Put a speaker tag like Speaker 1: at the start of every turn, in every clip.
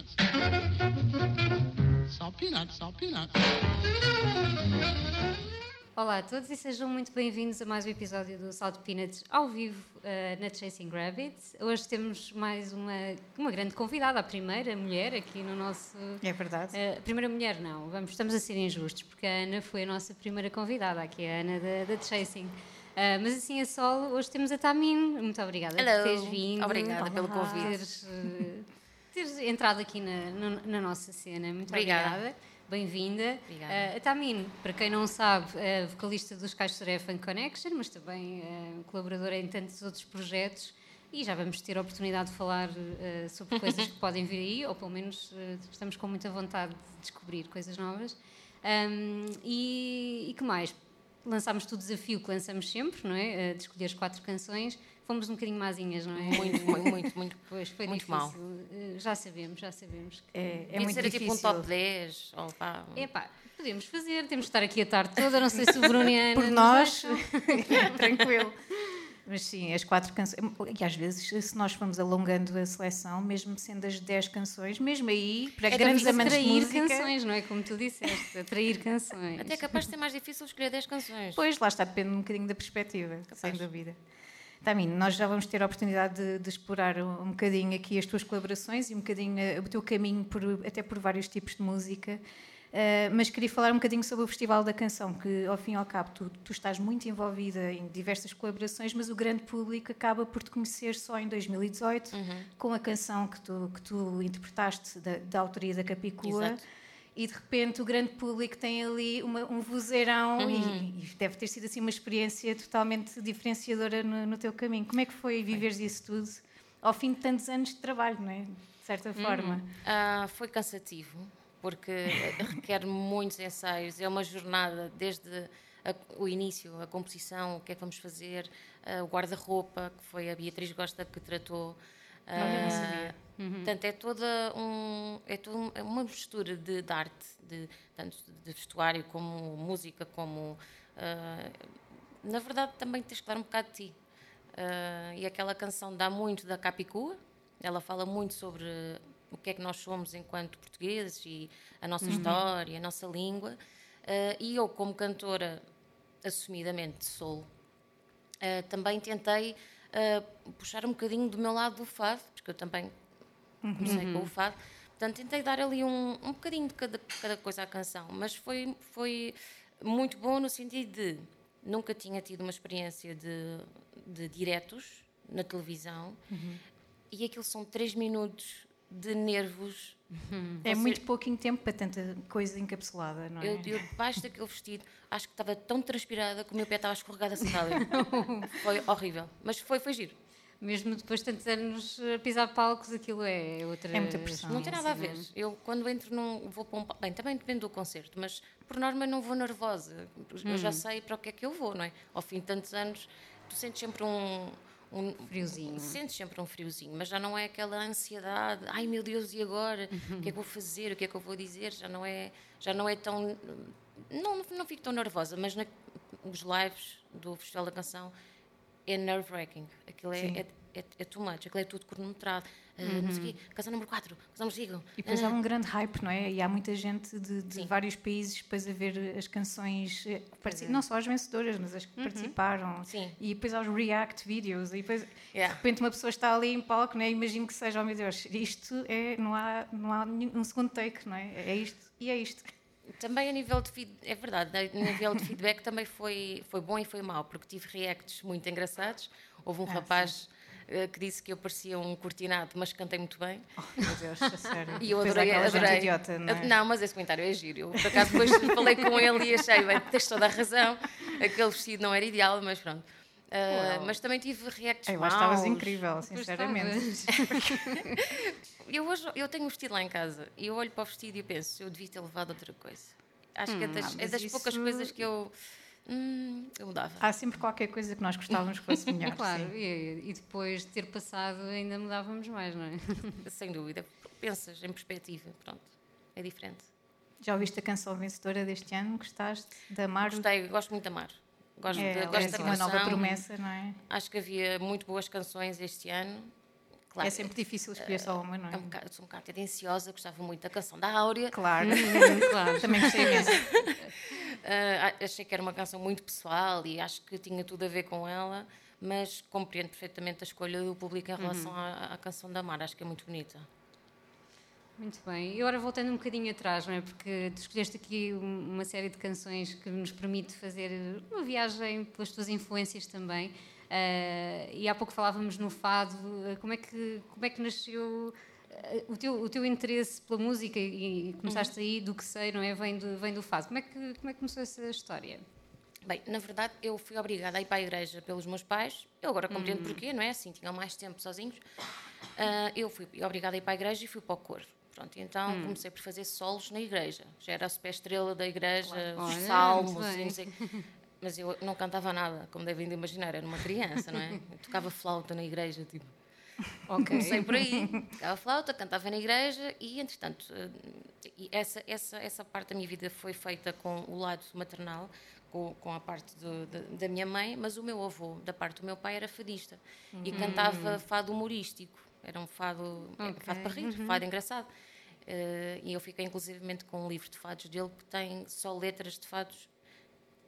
Speaker 1: peanuts. Salt peanuts, salt peanuts.
Speaker 2: Olá a todos e sejam muito bem-vindos a mais um episódio do Salt Peanuts ao vivo uh, na Chasing Rabbits. Hoje temos mais uma, uma grande convidada, a primeira mulher aqui no nosso.
Speaker 3: É verdade.
Speaker 2: Uh, a primeira mulher, não, vamos, estamos a ser injustos, porque a Ana foi a nossa primeira convidada, aqui a Ana da, da Chasing. Uh, mas assim a solo, hoje temos a Tamin. Muito obrigada
Speaker 4: Hello.
Speaker 2: por teres vindo.
Speaker 4: Obrigada
Speaker 2: Olá.
Speaker 4: pelo convite.
Speaker 2: Teres, uh, teres entrado aqui na, na, na nossa cena. Muito
Speaker 4: Obrigada.
Speaker 2: obrigada. Bem-vinda.
Speaker 4: Obrigada.
Speaker 2: Uh, a Tamin, para quem não sabe, é vocalista dos Caixoré Funk Connection, mas também uh, colaboradora em tantos outros projetos. E já vamos ter a oportunidade de falar uh, sobre coisas que podem vir aí, ou pelo menos uh, estamos com muita vontade de descobrir coisas novas. Um, e, e que mais? Lançámos o desafio que lançamos sempre, não é? De escolher as quatro canções. Fomos um bocadinho mazinhas, não é?
Speaker 4: Muito, muito, muito, muito.
Speaker 2: Pois, foi
Speaker 4: muito
Speaker 2: difícil.
Speaker 4: mal.
Speaker 2: Uh, já sabemos, já sabemos. que-
Speaker 3: É, é muito
Speaker 4: ser
Speaker 3: difícil.
Speaker 4: tipo um top 10. Ou, pá,
Speaker 2: Epá, podemos fazer, temos de estar aqui a tarde toda, não sei se o Bruno e a Ana
Speaker 3: Por nós, tranquilo. Mas sim, as quatro canções. E às vezes, se nós formos alongando a seleção, mesmo sendo as 10 canções, mesmo aí, para
Speaker 2: É
Speaker 3: grandes amantes de
Speaker 2: atrair
Speaker 3: música.
Speaker 2: canções, não é? Como tu disseste, atrair canções.
Speaker 4: Até é capaz de ser mais difícil escolher 10 canções.
Speaker 3: Pois, lá está, depende um bocadinho da perspectiva, sem
Speaker 4: Capaz.
Speaker 3: dúvida. Tamim, nós já vamos ter a oportunidade de, de explorar um, bocadinho aqui as tuas colaborações e um bocadinho eh, o teu caminho por, até por vários tipos de música. Eh, mas queria falar um bocadinho sobre o Festival da Canção, que ao fim e ao cabo tu, tu estás muito envolvida em diversas colaborações, mas o grande público acaba por te conhecer só em 2018, com a canção que tu, que tu interpretaste da, da autoria da Capicua.
Speaker 4: Exato.
Speaker 3: E de repente o grande público tem ali uma- um vozeirão e, e deve ter sido assim uma experiência totalmente diferenciadora no, no teu caminho. Como é que foi viveres isso tudo ao fim de tantos anos de trabalho, não é? De certa forma.
Speaker 4: Ah, foi cansativo, porque requer muitos ensaios. É uma jornada desde a- o início, a composição, o que é que vamos fazer, ah, o guarda-roupa, que foi a Beatriz Gosta que tratou.
Speaker 3: Olha, não
Speaker 4: Ah,
Speaker 3: sabia.
Speaker 4: Portanto, é toda um, é toda um- é uma mistura de, de arte, de, tanto de vestuário como música, como. ah, na verdade, também tens que dar um bocado de ti. Ah, e aquela canção dá muito da Capicua, ela fala muito sobre o que é que nós somos enquanto portugueses e a nossa história, a nossa língua. Ah, e eu, como cantora assumidamente Uh, também tentei uh, puxar um bocadinho do meu lado do fado, porque eu também comecei com o fado. Portanto, tentei dar ali um, um bocadinho de cada, cada coisa à canção, mas foi, foi muito bom no sentido de nunca tinha tido uma experiência de, de diretos na televisão. E aquilo são três minutos de nervos.
Speaker 3: É
Speaker 4: Você-
Speaker 3: muito pouquinho tempo para tanta coisa encapsulada, não é?
Speaker 4: Eu, eu debaixo daquele vestido, acho que estava tão transpirada que o meu pé estava escorregado a sandália. foi horrível, mas foi, foi giro.
Speaker 2: Mesmo depois de tantos anos a pisar palcos, aquilo é outra.
Speaker 3: É muita pressão.
Speaker 4: Não tem nada a ver. Eu, quando entro num. Vou para um. Bem, também depende do concerto, mas por norma não vou nervosa. Eu já sei para o que é que eu vou, não é? Ao fim de tantos anos, tu sentes sempre um. Um
Speaker 2: Friozinho.
Speaker 4: Sentes sempre um friozinho, mas já não é aquela ansiedade. Ai meu Deus, e agora? O que é que eu vou fazer? O que é que eu vou dizer? Já não é, já não é tão. Não, não fico tão nervosa, mas na, os lives do Festival da Canção é nerve-wracking. Aquilo é, é, é, é too much, aquilo é tudo cronometrado. Ah, Não sei o quê, canção número 4, canção número 5.
Speaker 3: E depois há um grande hype, não é? E há muita gente de, de
Speaker 4: Sim.
Speaker 3: vários países depois a ver as canções, eh, partici- não só as vencedoras, mas as que participaram.
Speaker 4: Sim.
Speaker 3: E depois há os react videos. E depois,
Speaker 4: Yeah.
Speaker 3: de repente, uma pessoa está ali em palco, não é? Imagino que seja, oh meu Deus, isto é, não há, não há um segundo take, não é? É isto e é isto.
Speaker 4: Também a nível de feedback, é verdade, a nível de feedback também foi, foi bom e foi mau, porque tive reacts muito engraçados. Houve um
Speaker 3: Ah,
Speaker 4: rapaz eh, que disse que eu parecia um cortinado, mas cantei muito bem.
Speaker 3: Oh, meu Deus, a sério.
Speaker 4: E eu
Speaker 3: há
Speaker 4: adorei,
Speaker 3: gente
Speaker 4: adorei.
Speaker 3: idiota, não é?
Speaker 4: Não, mas esse comentário é giro. Eu, por acaso, depois falei com ele e achei, bem, tens toda a razão. Aquele vestido não era ideal, mas pronto. Ah, mas também tive reacts
Speaker 3: Eu acho que estavas incrível, sinceramente.
Speaker 4: Eu hoje eu tenho um vestido lá em casa e eu olho para o vestido e penso, eu devia ter levado outra coisa. Acho que é das,
Speaker 3: ah,
Speaker 4: é das poucas
Speaker 3: isso-
Speaker 4: coisas que eu. Hum, eu mudava.
Speaker 3: Há sempre qualquer coisa que nós gostávamos que fosse melhor.
Speaker 2: Claro,
Speaker 3: sim.
Speaker 2: e, e depois de ter passado ainda mudávamos mais, não é?
Speaker 4: Sem dúvida. Pensas em perspectiva, pronto. É diferente.
Speaker 3: Já ouviste a canção vencedora deste ano? Gostaste da Amar?
Speaker 4: Gostei, gosto muito de amar. Gosto,
Speaker 3: É,
Speaker 4: de,
Speaker 3: é
Speaker 4: gosto
Speaker 3: assim
Speaker 4: da
Speaker 3: uma nova
Speaker 4: canção.
Speaker 3: promessa, não é?
Speaker 4: Acho que havia muito boas canções este ano.
Speaker 3: Claro, é sempre difícil escolher só uma, não é? é
Speaker 4: um bocado, sou um bocado tendenciosa, gostava muito da canção da Áurea.
Speaker 3: Claro, claro. também gostei imenso.
Speaker 4: Uh, achei que era uma canção muito pessoal e acho que tinha tudo a ver com ela, mas compreendo perfeitamente a escolha do público em relação uhum. à, à, canção da Mar, acho que é muito bonita.
Speaker 2: Muito bem. E agora voltando um bocadinho atrás, não é? Porque tu escolheste aqui uma série de canções que nos permite fazer uma viagem pelas tuas influências também. Uh, e há pouco falávamos no fado. Como é que, como é que nasceu o teu, o teu interesse pela música e, começaste uhum. aí do que sei, não é? Vem do, vem do fado. Como é, que, como é que começou essa história?
Speaker 4: Bem, na verdade, eu fui obrigada a ir para a igreja pelos meus pais. Eu agora compreendo uhum. porquê, não é? Assim, tinham mais tempo sozinhos. Uh, eu fui obrigada a ir para a igreja e fui para o coro. Pronto, então hum. comecei por fazer solos na igreja. Já era a super estrela da igreja, claro. os Olha, salmos, e não sei. Mas eu não cantava nada, como devem de imaginar, era uma criança, não é? Eu tocava flauta na igreja, tipo. Okay. Comecei por aí, tocava flauta, cantava na igreja e, entretanto, eh, essa, essa, essa parte da minha vida foi feita com o lado maternal, com, com a parte do, da, da, minha mãe, mas o meu avô, da parte do meu pai, era fadista uhum. e cantava fado humorístico. Era um fado, okay. fado para rir, uhum. fado engraçado. Uh, e eu fiquei inclusivamente com um livro de fados dele que tem só letras de fados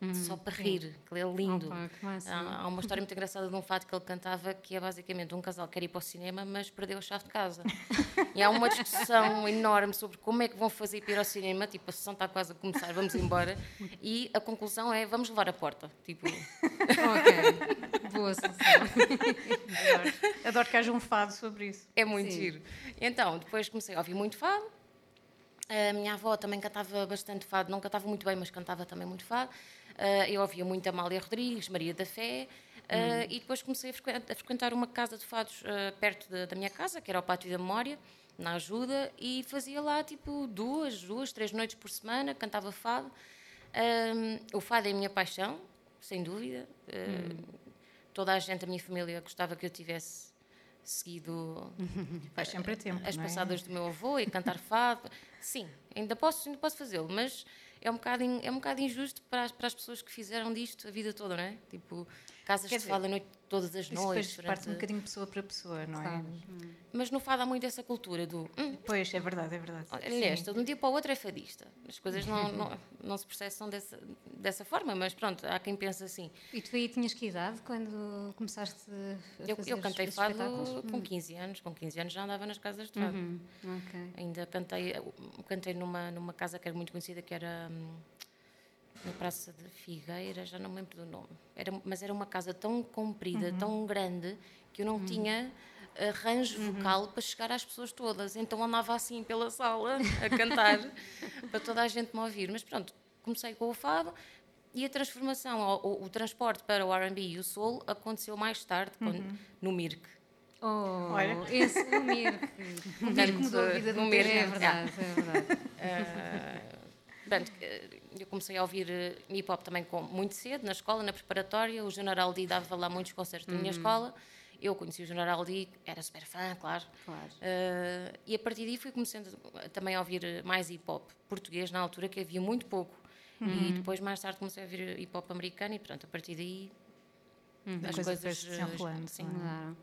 Speaker 4: Hum, só para sim. rir, que é lindo. Opa, há, há, uma história muito engraçada de um fato que ele cantava que é basicamente um casal que quer ir para o cinema, mas perdeu a chave de casa. e há uma discussão enorme sobre como é que vão fazer para ir ao cinema, tipo, a sessão está quase a começar, vamos embora. E a conclusão é vamos levar a porta. Tipo.
Speaker 2: ok, boa solução.
Speaker 3: Adoro. Adoro que haja um fado sobre isso.
Speaker 4: É muito sim. giro. Então, depois comecei a ouvir muito fado. A minha avó também cantava bastante fado, não cantava muito bem, mas cantava também muito fado. Uh, eu ouvia muito Amália Rodrigues, Maria da Fé, uh, hum. e depois comecei a frequentar, a frequentar uma casa de fados uh, perto de, da minha casa, que era o Pátio da Memória, na ajuda, e fazia lá tipo duas, duas, três noites por semana, cantava fado. o fado é a minha paixão, sem dúvida. Hum. Toda a gente da minha família gostava que eu tivesse seguido
Speaker 3: Faz sempre a tempo,
Speaker 4: as
Speaker 3: é?
Speaker 4: passadas do meu avô e cantar fado. Sim, ainda posso, ainda posso fazê-lo, mas é um bocado, é um bocado injusto para as, para as pessoas que fizeram disto a vida toda, não é? Tipo, casas Quer de fado a noite todas as
Speaker 3: Isso
Speaker 4: noites.
Speaker 3: Depois parte um bocadinho pessoa para pessoa, não é? Hum.
Speaker 4: Mas no fado há muito essa cultura do. Hum,
Speaker 3: pois, é verdade, é verdade.
Speaker 4: Aliás, de um dia para o outro é fadista. As coisas não, não, não se processam dessa, dessa forma, mas pronto, há quem pense assim.
Speaker 2: E tu aí tinhas que idade quando começaste a
Speaker 4: eu, eu cantei fado com 15 hum. anos. Com 15 anos já andava nas casas de fado. Uhum. Okay. Ainda cantei, cantei numa, numa casa que era muito conhecida, que era. Hum, na Praça de Figueira, já não me lembro do nome, era, mas era uma casa tão comprida, uhum. tão grande, que eu não uhum. tinha arranjo uhum. vocal para chegar às pessoas todas. Então andava assim pela sala a cantar para toda a gente me ouvir. Mas pronto, comecei com o fado e a transformação, o, o, o transporte para o R&B e o soul aconteceu mais tarde, quando, uhum. no Mirk.
Speaker 2: Oh, Olha. esse o Mirk. O Mirk mudou a vida do Mirk. É verdade, é verdade. Uh,
Speaker 4: Portanto, eu comecei a ouvir eh, hip hop também com, muito cedo, na escola, na preparatória. O General D dava lá muitos concertos na minha uhum. escola. Eu conheci o General D, era super fã, claro. claro. Uh, e a partir daí fui começando também a ouvir mais hip hop português na altura, que havia muito pouco. Uhum. E depois, mais tarde, comecei a ouvir hip hop americano e pronto, a partir daí
Speaker 3: uhum. as coisas se desenrolando. Sim.
Speaker 2: Claro.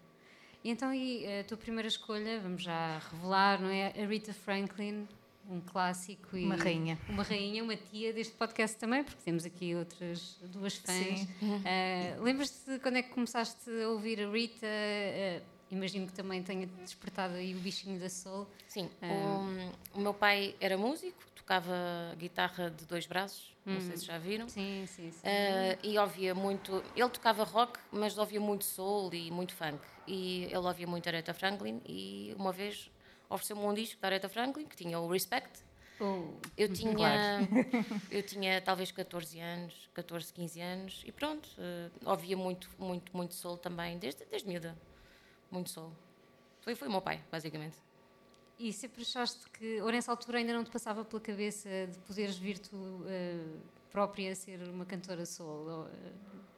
Speaker 2: Então, e a tua primeira escolha, vamos já revelar, não é? A Rita Franklin, um clássico
Speaker 3: e uma rainha.
Speaker 2: Uma rainha, uma tia deste podcast também, porque temos aqui outras duas fãs. Uh, Lembras-te quando é que começaste a ouvir a Rita? Uh, imagino que também tenha despertado aí o bichinho da soul.
Speaker 4: Sim, uh, o, o, meu pai era músico, tocava guitarra de dois braços, hum. não sei se já viram.
Speaker 2: Sim, sim, sim.
Speaker 4: e ouvia muito, ele tocava rock, mas ouvia muito soul e muito funk. E ele ouvia muito Aretha Franklin e uma vez ofereceu-me um disco da Aretha Franklin, que tinha o Respect. Oh, eu tinha claro. eu tinha talvez 14 anos, 14, 15 anos e pronto, uh, ouvia muito, muito, muito soul também, desde, desde miúda. Muito soul. Foi, foi o meu pai, basicamente.
Speaker 2: E sempre achaste que, ou nessa altura ainda não te passava pela cabeça de poderes vir tu uh, própria ser uma cantora soul? Ou, uh,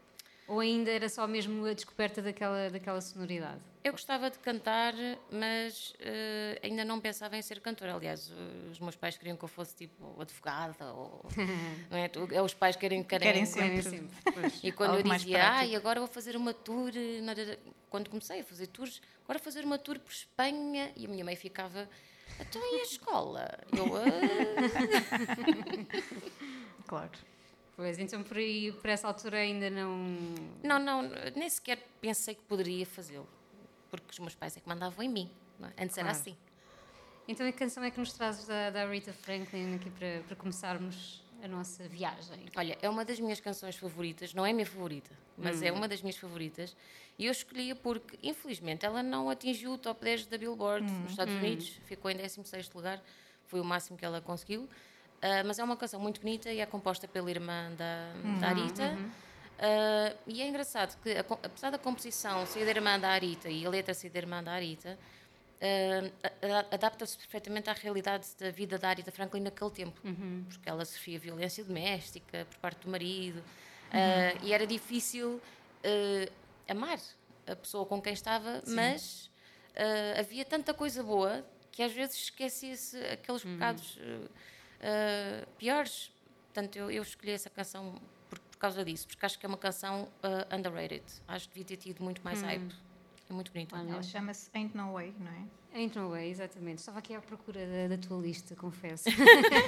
Speaker 2: Ou ainda era só mesmo a descoberta daquela, daquela sonoridade?
Speaker 4: Eu gostava de cantar, mas uh, ainda não pensava em ser cantora. Aliás, os meus pais queriam que eu fosse tipo advogada, ou, não é? é? Os pais querem, querem,
Speaker 3: querem sempre. Querem sempre.
Speaker 4: E quando eu dizia, ah, e agora vou fazer uma tour, quando comecei a fazer tours, agora vou fazer uma tour por Espanha, e a minha mãe ficava, então e a escola? Eu,
Speaker 3: ah. claro.
Speaker 2: Pois, então por aí, por essa altura ainda não.
Speaker 4: Não, não, nem sequer pensei que poderia fazê-lo. Porque os meus pais é que mandavam em mim. É? Antes claro. era assim.
Speaker 2: Então a canção é que nos trazes da, da Rita Franklin aqui para, para começarmos a nossa viagem?
Speaker 4: Olha, é uma das minhas canções favoritas, não é a minha favorita, mas hum. é uma das minhas favoritas. E eu escolhi-a porque, infelizmente, ela não atingiu o top 10 da Billboard hum. nos Estados hum. Unidos, ficou em 16 lugar, foi o máximo que ela conseguiu. Uh, mas é uma canção muito bonita e é composta pela irmã da, uhum, da Arita. Uhum. Uh, e é engraçado que, apesar da composição ser da irmã da Arita e a letra ser da irmã da Arita, uh, adapta-se perfeitamente à realidade da vida da Arita Franklin naquele tempo, uhum. porque ela sofria violência doméstica por parte do marido uhum. e era difícil amar a pessoa com quem estava, Sim. mas havia tanta coisa boa que às vezes esquecia-se aqueles uhum. pecados uh, piores. Portanto, eu, eu, escolhi essa canção por, por, causa disso, porque acho que é uma canção uh, underrated. Acho que devia ter tido muito mais hum. hype. É muito bonita.
Speaker 3: Ela chama-se Ain't No Way, não é?
Speaker 2: Ain't No Way, exatamente. Estava aqui à procura da, da tua lista, confesso.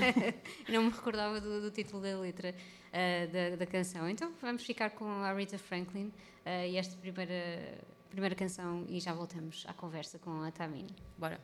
Speaker 2: não me recordava do, do título da letra uh, da, da, canção. Então vamos ficar com a Rita Franklin uh, e esta primeira, primeira canção e já voltamos à conversa com a Tamini.
Speaker 4: Bora.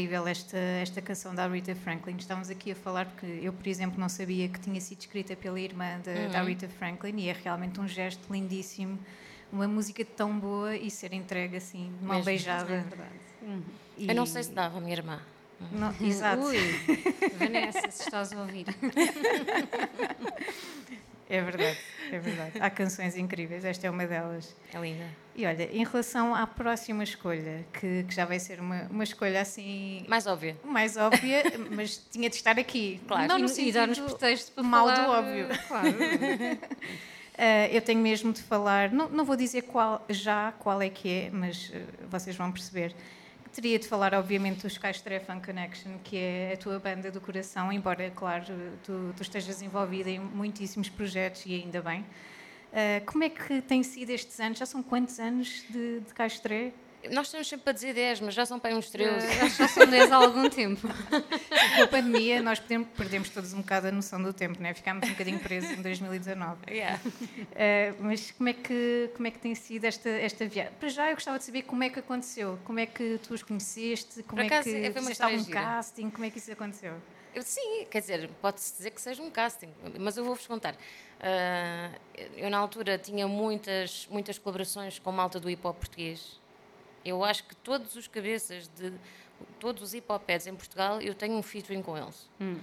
Speaker 3: Incrível esta, esta canção da Rita Franklin. Estamos aqui a falar porque eu, por exemplo, não sabia que tinha sido escrita pela irmã de, uhum. da Rita Franklin e é realmente um gesto lindíssimo. Uma música tão boa e ser entregue assim, de mão beijada. É verdade.
Speaker 4: Uhum. E... Eu não sei se dava, minha irmã.
Speaker 3: Não, exato.
Speaker 2: Ui, Vanessa, se estás a ouvir.
Speaker 3: É verdade, é verdade. Há canções incríveis, esta é uma delas.
Speaker 4: É linda.
Speaker 3: E olha, em relação à próxima escolha, que, que já vai ser uma, uma escolha assim.
Speaker 4: Mais óbvia.
Speaker 3: Mais óbvia, mas tinha de estar aqui.
Speaker 2: Claro,
Speaker 3: não
Speaker 2: no e, e dar-nos pretexto para
Speaker 3: mal
Speaker 2: falar,
Speaker 3: do óbvio.
Speaker 2: Claro.
Speaker 3: Uh, eu tenho mesmo de falar, não, não vou dizer qual, já qual é que é, mas uh, vocês vão perceber. Teria de falar, obviamente, dos Castré Fun Connection, que é a tua banda do coração, embora, claro, tu, tu estejas envolvida em muitíssimos projetos e ainda bem. Uh, como é que tem sido estes anos? Já são quantos anos de, de Castré?
Speaker 4: Nós estamos sempre a dizer 10, mas já são para uns 13.
Speaker 2: Uh, já são 10 há algum tempo.
Speaker 3: Com a pandemia, nós perdemos, perdemos todos um bocado a noção do tempo, né? ficámos um bocadinho presos em 2019.
Speaker 4: Yeah.
Speaker 3: Uh, mas como é, que, como é que tem sido esta, esta viagem? Para já, eu gostava de saber como é que aconteceu, como é que tu os conheceste, como
Speaker 4: acaso,
Speaker 3: é que
Speaker 4: é
Speaker 3: fizeste algum casting, como é que isso aconteceu?
Speaker 4: Eu, sim, quer dizer, pode-se dizer que seja um casting, mas eu vou-vos contar. Uh, eu, na altura, tinha muitas, muitas colaborações com malta do hip-hop português eu acho que todos os cabeças de todos os hip hop em Portugal, eu tenho um featuring com eles. Hum.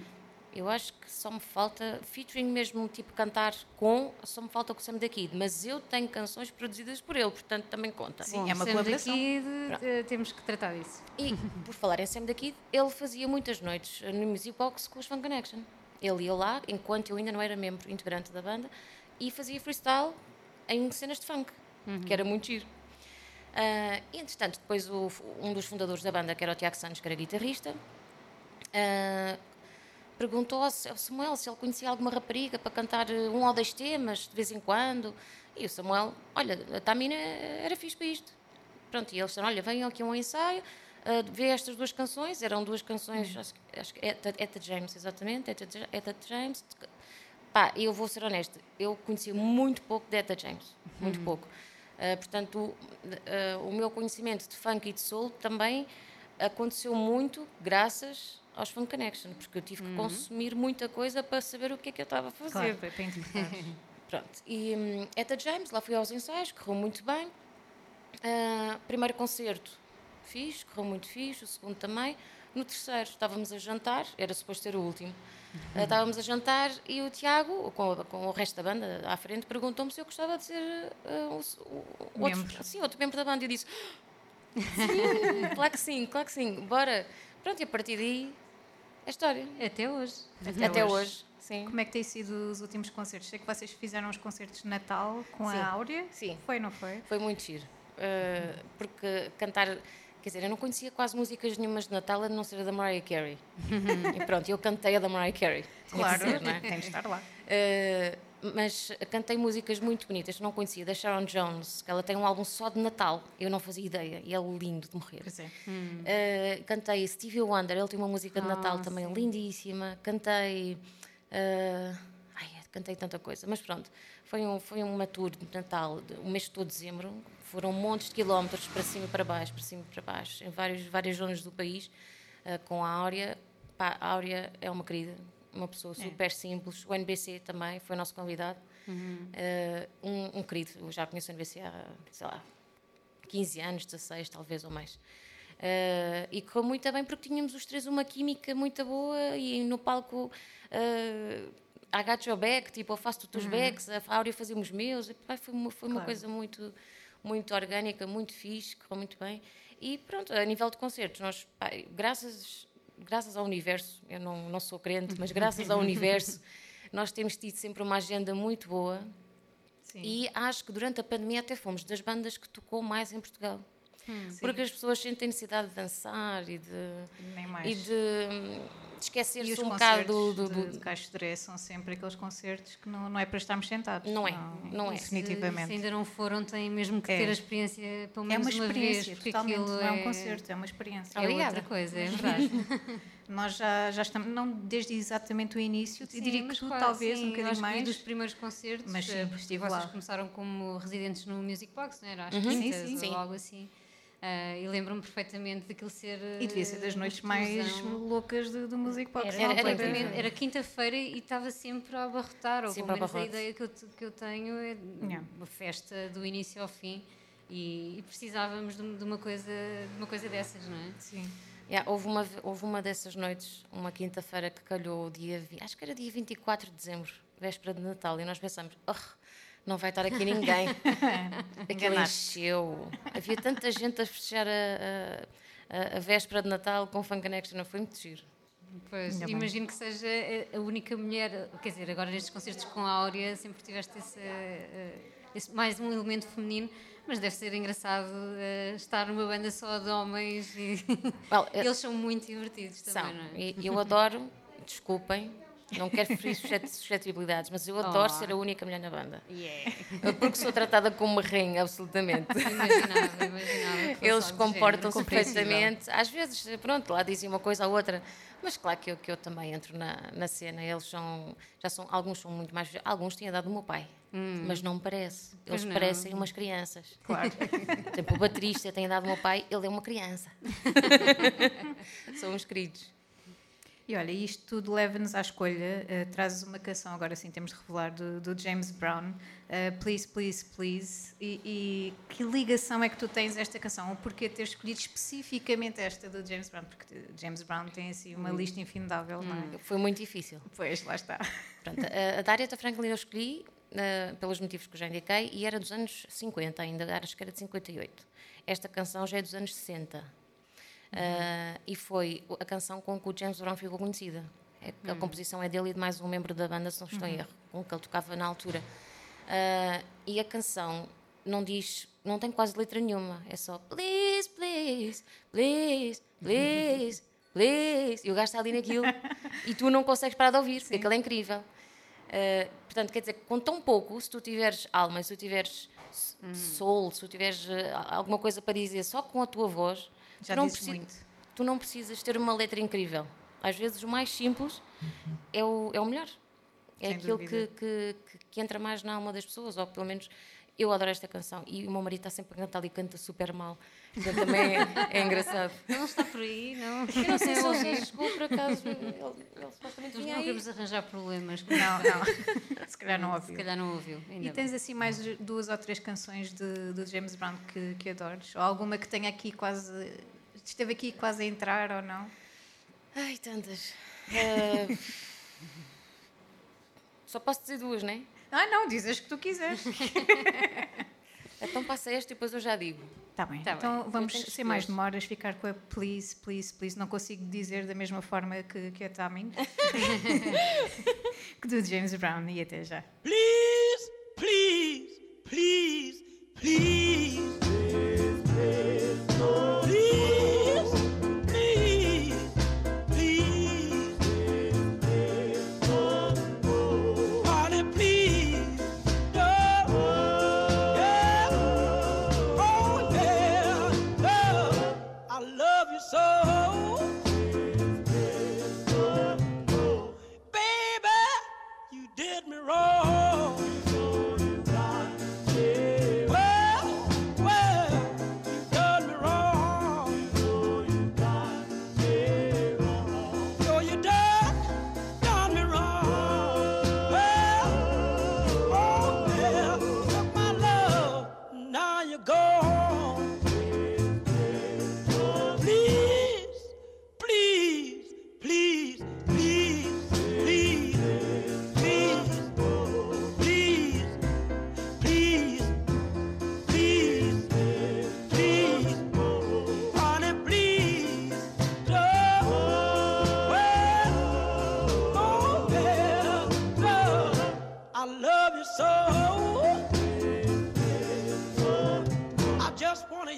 Speaker 4: Eu acho que só me falta featuring mesmo, tipo cantar com, só me falta com o Sam da Kid, mas eu tenho canções produzidas por ele, portanto também conta.
Speaker 2: Sim, Bom, é uma Sam colaboração. Kid, uh, temos que tratar disso.
Speaker 4: E por falar em Sam da Kid, ele fazia muitas noites no Music Box com os Fun Connection. Ele ia lá, enquanto eu ainda não era membro integrante da banda, e fazia freestyle em cenas de funk, uhum. que era muito giro. Uh, e, entretanto, depois o, um dos fundadores da banda, que era o Tiago Santos, que era guitarrista, uh, perguntou ao Samuel se ele conhecia alguma rapariga para cantar um ou dois temas de vez em quando. E o Samuel, olha, a Tamina era fixe para isto. Pronto, e eles disseram, olha, venham aqui a um ensaio, uh, vê estas duas canções, eram duas canções, acho, acho que Eta, Eta James, exatamente, Eta, Eta James. Pá, eu vou ser honesta, eu conhecia muito pouco de Eta James, muito uhum. pouco. Uh, portanto, uh, o meu conhecimento de funk e de soul também aconteceu muito graças aos Funk Connection, porque eu tive que uhum. consumir muita coisa para saber o que é que eu estava a fazer.
Speaker 3: Claro,
Speaker 4: Pronto, e um, Eta James, lá fui aos ensaios, correu muito bem. Uh, primeiro concerto fiz, correu muito fixe, o segundo também. No terceiro estávamos a jantar, era suposto ser o último. Uh, estávamos a jantar e o Tiago, com, com o resto da banda à frente, perguntou-me se eu gostava de ser uh, o, o outro, sim, outro membro da banda. E eu disse: Sim, claro que sim, claro que sim, bora. Pronto, e a partir daí, a história.
Speaker 2: Até hoje.
Speaker 4: Até, Até hoje. hoje. Sim.
Speaker 3: Como é que têm sido os últimos concertos? Sei que vocês fizeram os concertos de Natal com
Speaker 4: sim.
Speaker 3: a Áurea.
Speaker 4: Sim.
Speaker 3: Foi, não foi?
Speaker 4: Foi muito giro. Uh, porque cantar Quer dizer, eu não conhecia quase músicas nenhumas de Natal a não ser a da Mariah Carey. e pronto, eu cantei a da Mariah Carey.
Speaker 3: Claro, ser, é? tem de estar lá.
Speaker 4: Uh, mas cantei músicas muito bonitas, não conhecia, da Sharon Jones, que ela tem um álbum só de Natal, eu não fazia ideia, e é lindo de morrer.
Speaker 3: Pois é.
Speaker 4: Uh, cantei Stevie Wonder, ele tem uma música de Natal ah, também sim. lindíssima. Cantei. Uh, ai, cantei tanta coisa, mas pronto, foi, um, foi uma tour de Natal, o mês todo de dezembro, foram montes de quilómetros para cima e para baixo, para cima e para baixo, em vários, várias zonas do país, uh, com a Áurea. Pá, a Áurea é uma querida, uma pessoa é. super é. simples. O NBC também foi nosso convidado. Uhum. Uh, um, um, querido, eu já conheço o NBC há, sei lá, 15 anos, 16 talvez ou mais. Uh, e correu muito bem porque tínhamos os três uma química muito boa e no palco uh, got your back, tipo, eu faço os teus uhum. backs, a Áurea fazia os meus, e, pá, foi, uma, foi claro. uma coisa muito muito orgânica, muito fixe, correu muito bem. E pronto, a nível de concertos, nós, pá, graças, graças ao universo, eu não, não sou crente, mas graças ao universo, nós temos tido sempre uma agenda muito boa. Sim. E acho que durante a pandemia até fomos das bandas que tocou mais em Portugal. Hum, porque as pessoas sentem necessidade de dançar e de. E de esquecer-se um bocado do, do,
Speaker 3: do... de, de são sempre aqueles concertos que não, não é para estarmos sentados.
Speaker 4: Não é, não, não é.
Speaker 3: Definitivamente. Se,
Speaker 2: se, ainda não foram, têm mesmo que é. ter a experiência pelo menos
Speaker 3: é uma,
Speaker 2: uma
Speaker 3: experiência,
Speaker 2: vez.
Speaker 3: Totalmente, não é um concerto, é uma experiência.
Speaker 2: É outra coisa, é verdade.
Speaker 3: Nós já, já estamos, não desde exatamente o início, sim, diria que tu quase, talvez sim, um bocadinho mais.
Speaker 2: dos primeiros concertos,
Speaker 3: mas sim,
Speaker 2: eh, vocês
Speaker 3: lá.
Speaker 2: começaram como residentes no Music Box, não era? Às uhum. quintas sim, sim, ou algo assim. Uh, e lembro-me perfeitamente daquilo ser.
Speaker 3: E devia ser das noites mais loucas do, do Music Box.
Speaker 2: Era, era, era, era quinta-feira e estava sempre a abarrotar, ou pelo menos a ideia que eu, que eu tenho é yeah. uma festa do início ao fim e, e precisávamos de, de, uma coisa, de uma coisa dessas, não é?
Speaker 3: Sim.
Speaker 4: Yeah, houve, uma, houve uma dessas noites, uma quinta-feira que calhou o dia, acho que era dia 24 de dezembro, véspera de Natal, e nós pensamos, oh, não vai estar aqui ninguém. Aquilo encheu. Havia tanta gente a festejar a, a, a, véspera de Natal com Fun Connection, não foi muito giro.
Speaker 2: Pois, imagino que seja a única mulher, quer dizer, agora nestes concertos com a Áurea sempre tiveste esse, eh, esse, mais um elemento feminino, mas deve ser engraçado uh, estar numa banda só de homens e well, eles são muito divertidos também, são. não é?
Speaker 4: E eu adoro, desculpem, não quero ferir suscetibilidades, mas eu adoro oh. ser a única mulher na banda.
Speaker 2: Yeah.
Speaker 4: Porque sou tratada como uma rainha, absolutamente.
Speaker 2: Imaginava, imaginava.
Speaker 4: Eles comportam-se perfeitamente. Às vezes, pronto, lá dizem uma coisa à outra. Mas claro que eu, que eu também entro na, na cena. Eles são, já são, alguns são muito mais. Alguns têm a idade do meu pai, hum. mas não me parece. Eles não. parecem umas crianças.
Speaker 3: Claro.
Speaker 4: Por exemplo, o baterista tem a idade do meu pai, ele é uma criança. são uns queridos.
Speaker 3: E olha, isto tudo leva-nos à escolha. Uh, trazes uma canção, agora sim temos de revelar, do, do James Brown, uh, Please, Please, Please. E, e, que ligação é que tu tens a esta canção? Ou porquê ter escolhido especificamente esta do James Brown? Porque James Brown tem assim uma hum. lista infindável, hum. não é?
Speaker 4: Foi muito difícil.
Speaker 3: Pois, lá está.
Speaker 4: Pronto, a, a da Aretha Franklin eu escolhi uh, pelos motivos que já indiquei e era dos anos 50 ainda, acho que era de 58. Esta canção já é dos anos 60. Uh, e foi a canção com que o James Brown ficou conhecida. É, a uhum. composição é dele e de mais um membro da banda, se não estou em uhum. erro, com que ele tocava na altura. Uh, e a canção não diz, não tem quase letra nenhuma, é só please, please, please, please, please. E o gajo está ali naquilo e tu não consegues parar de ouvir, Sim. porque aquilo é incrível. Uh, portanto, quer dizer, com tão pouco, se tu tiveres alma, se tu tiveres uhum. soul, se tu tiveres alguma coisa para dizer só com a tua voz,
Speaker 3: já tu não, precisa, muito.
Speaker 4: tu não precisas ter uma letra incrível. Às vezes o mais simples é o, é o melhor. É Sem aquilo que, que, que, entra mais na alma das pessoas, ou pelo menos eu adoro esta canção. E o meu marido está sempre a cantar e canta super mal. Então também é, é engraçado.
Speaker 2: Não está por aí, não.
Speaker 4: Eu não sei se ele já chegou por acaso. Ele, ele supostamente
Speaker 2: Nós não queremos arranjar problemas.
Speaker 3: Não, não. Se calhar não ouviu.
Speaker 2: Se calhar não ouviu.
Speaker 3: e tens assim mais duas ou três canções de, de James Brown que, que adores? Ou alguma que tenha aqui quase. esteve aqui quase a entrar ou não?
Speaker 4: Ai, tantas. Uh... Só posso dizer duas, não é?
Speaker 3: Ah, não, dizes que tu quiseres.
Speaker 4: então passa esta e depois eu já digo.
Speaker 3: Está bem. Tá então bem. vamos, sem mais demoras, ficar com a please, please, please. Não consigo dizer da mesma forma que, que a Tamin. que do James Brown. E até já.
Speaker 1: Please, please, please, please.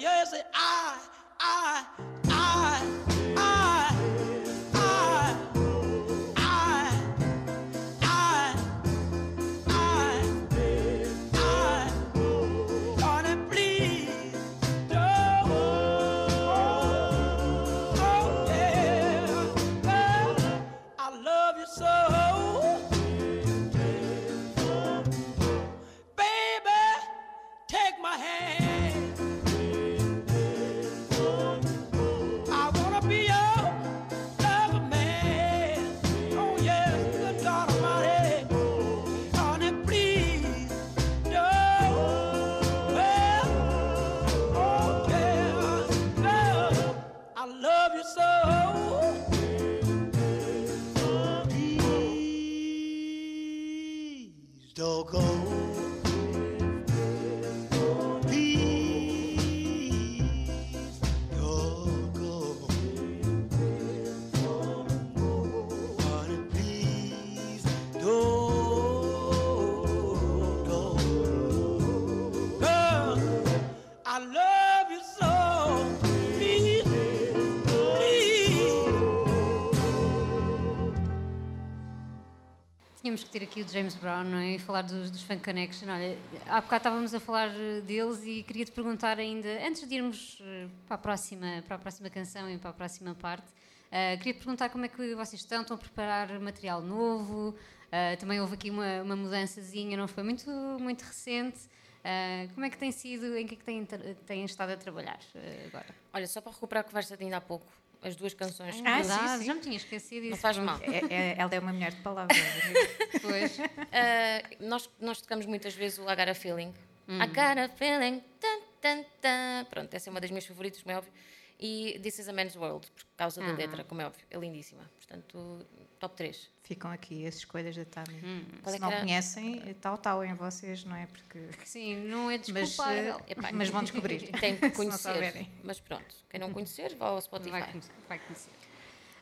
Speaker 1: you say, I, I, I.
Speaker 2: tínhamos que ter aqui o James Brown, não é? E falar dos, dos Funk Connection. Olha, há bocado estávamos a falar eh, deles e queria te perguntar ainda, antes de irmos eh, para a próxima, para a próxima canção e para a próxima parte, uh, queria te perguntar como é que vocês estão, estão a preparar material novo? Uh, também houve aqui uma, uma mudançazinha, não foi muito, muito recente. Uh, como é que tem sido, em que é que têm, têm estado a trabalhar agora?
Speaker 4: Olha, só para recuperar a conversa de ainda há pouco, as duas canções.
Speaker 2: Ah, sim, sim. já me tinha esquecido isso.
Speaker 4: Não faz mal.
Speaker 3: É, é, ela é uma mulher de palavras.
Speaker 2: pois. Uh,
Speaker 4: nós, nós tocamos muitas vezes o I Got a Feeling. Hum. I Got a Feeling. Tan, tan, tan. Pronto, essa é uma das minhas favoritas, como é óbvio. E This is a Man's World, por causa da letra, como é óbvio. É lindíssima. Portanto, top 3.
Speaker 3: Ficam aqui as escolhas da Tami. Hum. Se é não era? conhecem, tal, tal em vocês, não é? Porque...
Speaker 2: Sim, não é desculpável.
Speaker 3: Mas, Epá, mas vão descobrir.
Speaker 4: Tem que conhecer. mas pronto, quem não conhecer, vá ao Spotify.
Speaker 2: Vai conhecer. Vai conhecer.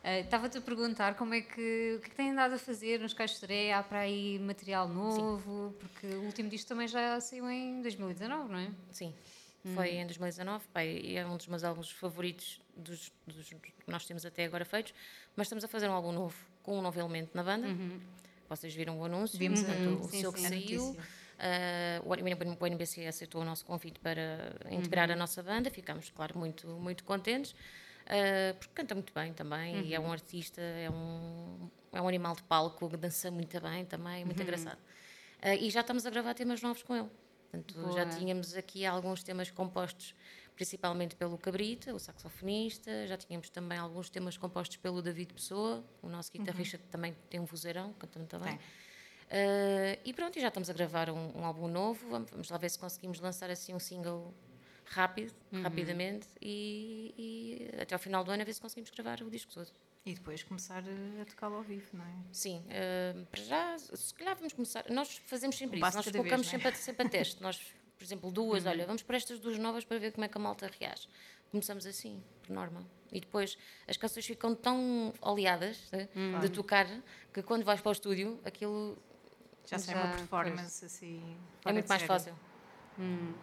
Speaker 2: Uh, Estava-te a perguntar como é que, o que, é que têm andado a fazer nos caixos de areia? Há para aí material novo? Sim. Porque o último disco também já saiu em 2019, não é?
Speaker 4: Sim, hum. foi em 2019 e é um dos meus álbuns favoritos dos, dos, que nós temos até agora feitos. Mas estamos a fazer um álbum novo, com um novo elemento na banda. Uhum. Vocês viram o anúncio,
Speaker 3: Vimos
Speaker 4: portanto,
Speaker 3: o
Speaker 4: seu que saiu. Uh, o NBC aceitou o nosso convite para integrar uhum. a nossa banda, ficamos, claro, muito, muito contentes. Uh, porque canta muito bem também uhum. e é um artista, é um, é um animal de palco, dança muito bem também, muito uhum. engraçado. Uh, e já estamos a gravar temas novos com ele. Portanto, Boa. já tínhamos aqui alguns temas compostos principalmente pelo Cabrita, o saxofonista, já tínhamos também alguns temas compostos pelo David Pessoa, o nosso guitarrista uhum. que também tem um vozeirão, canta muito bem. Uh, e pronto, já estamos a gravar um, um álbum novo, vamos, vamos, lá ver se conseguimos lançar assim um single rápido, uhum. rapidamente, e, e, até ao final do ano a ver se conseguimos gravar o disco todo.
Speaker 3: E depois começar a tocá-lo ao vivo, não é?
Speaker 4: Sim, uh, para já, se calhar vamos começar. Nós fazemos sempre isso, nós colocamos vez, é? sempre, a, sempre a teste. Nós, por exemplo, duas, uhum. olha, vamos para estas duas novas para ver como é que a malta reage. Começamos assim, por norma. E depois as canções ficam tão oleadas né, uhum. de tocar que quando vais para o estúdio aquilo.
Speaker 3: Já, já uma performance pois. assim.
Speaker 4: É muito mais fácil.
Speaker 2: Hum.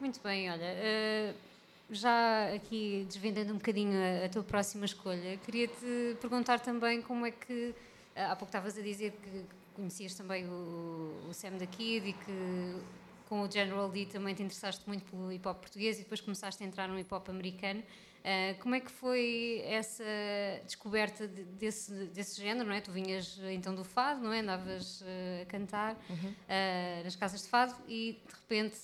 Speaker 2: Muito bem, olha, uh, já aqui desvendando um bocadinho a, a tua próxima escolha, queria-te perguntar também como é que, uh, há pouco estavas a dizer que conhecias também o, o Sam da Kid e que com o General D também te interessaste muito pelo hip hop português e depois começaste a entrar no hip hop americano. Uh, como é que foi essa descoberta de, desse, desse género, não é? Tu vinhas então do fado, não é? Andavas uh, a cantar uhum. uh, nas casas de fado e de repente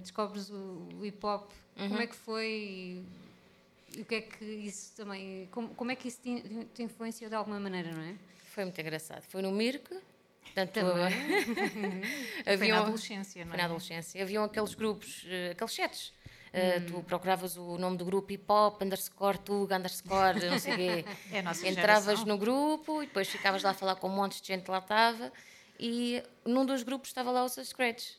Speaker 2: descobres o, o hip hop. Uhum. Como é que foi e, o que é que isso também... Como, como é que isso te, te, influenciou de alguma maneira, não é?
Speaker 4: Foi muito engraçado. Foi no Mirk, Portanto,
Speaker 3: havia foi na adolescência, não
Speaker 4: é? Foi na adolescência. Haviam aqueles grupos, aqueles chats Uh, tu procuravas o nome do grupo hip hop, underscore tug, underscore, não sei o quê.
Speaker 3: É
Speaker 4: Entravas
Speaker 3: geração.
Speaker 4: no grupo e depois ficavas lá a falar com um monte de gente que lá estava. E num dos grupos estava lá o seu Scratch,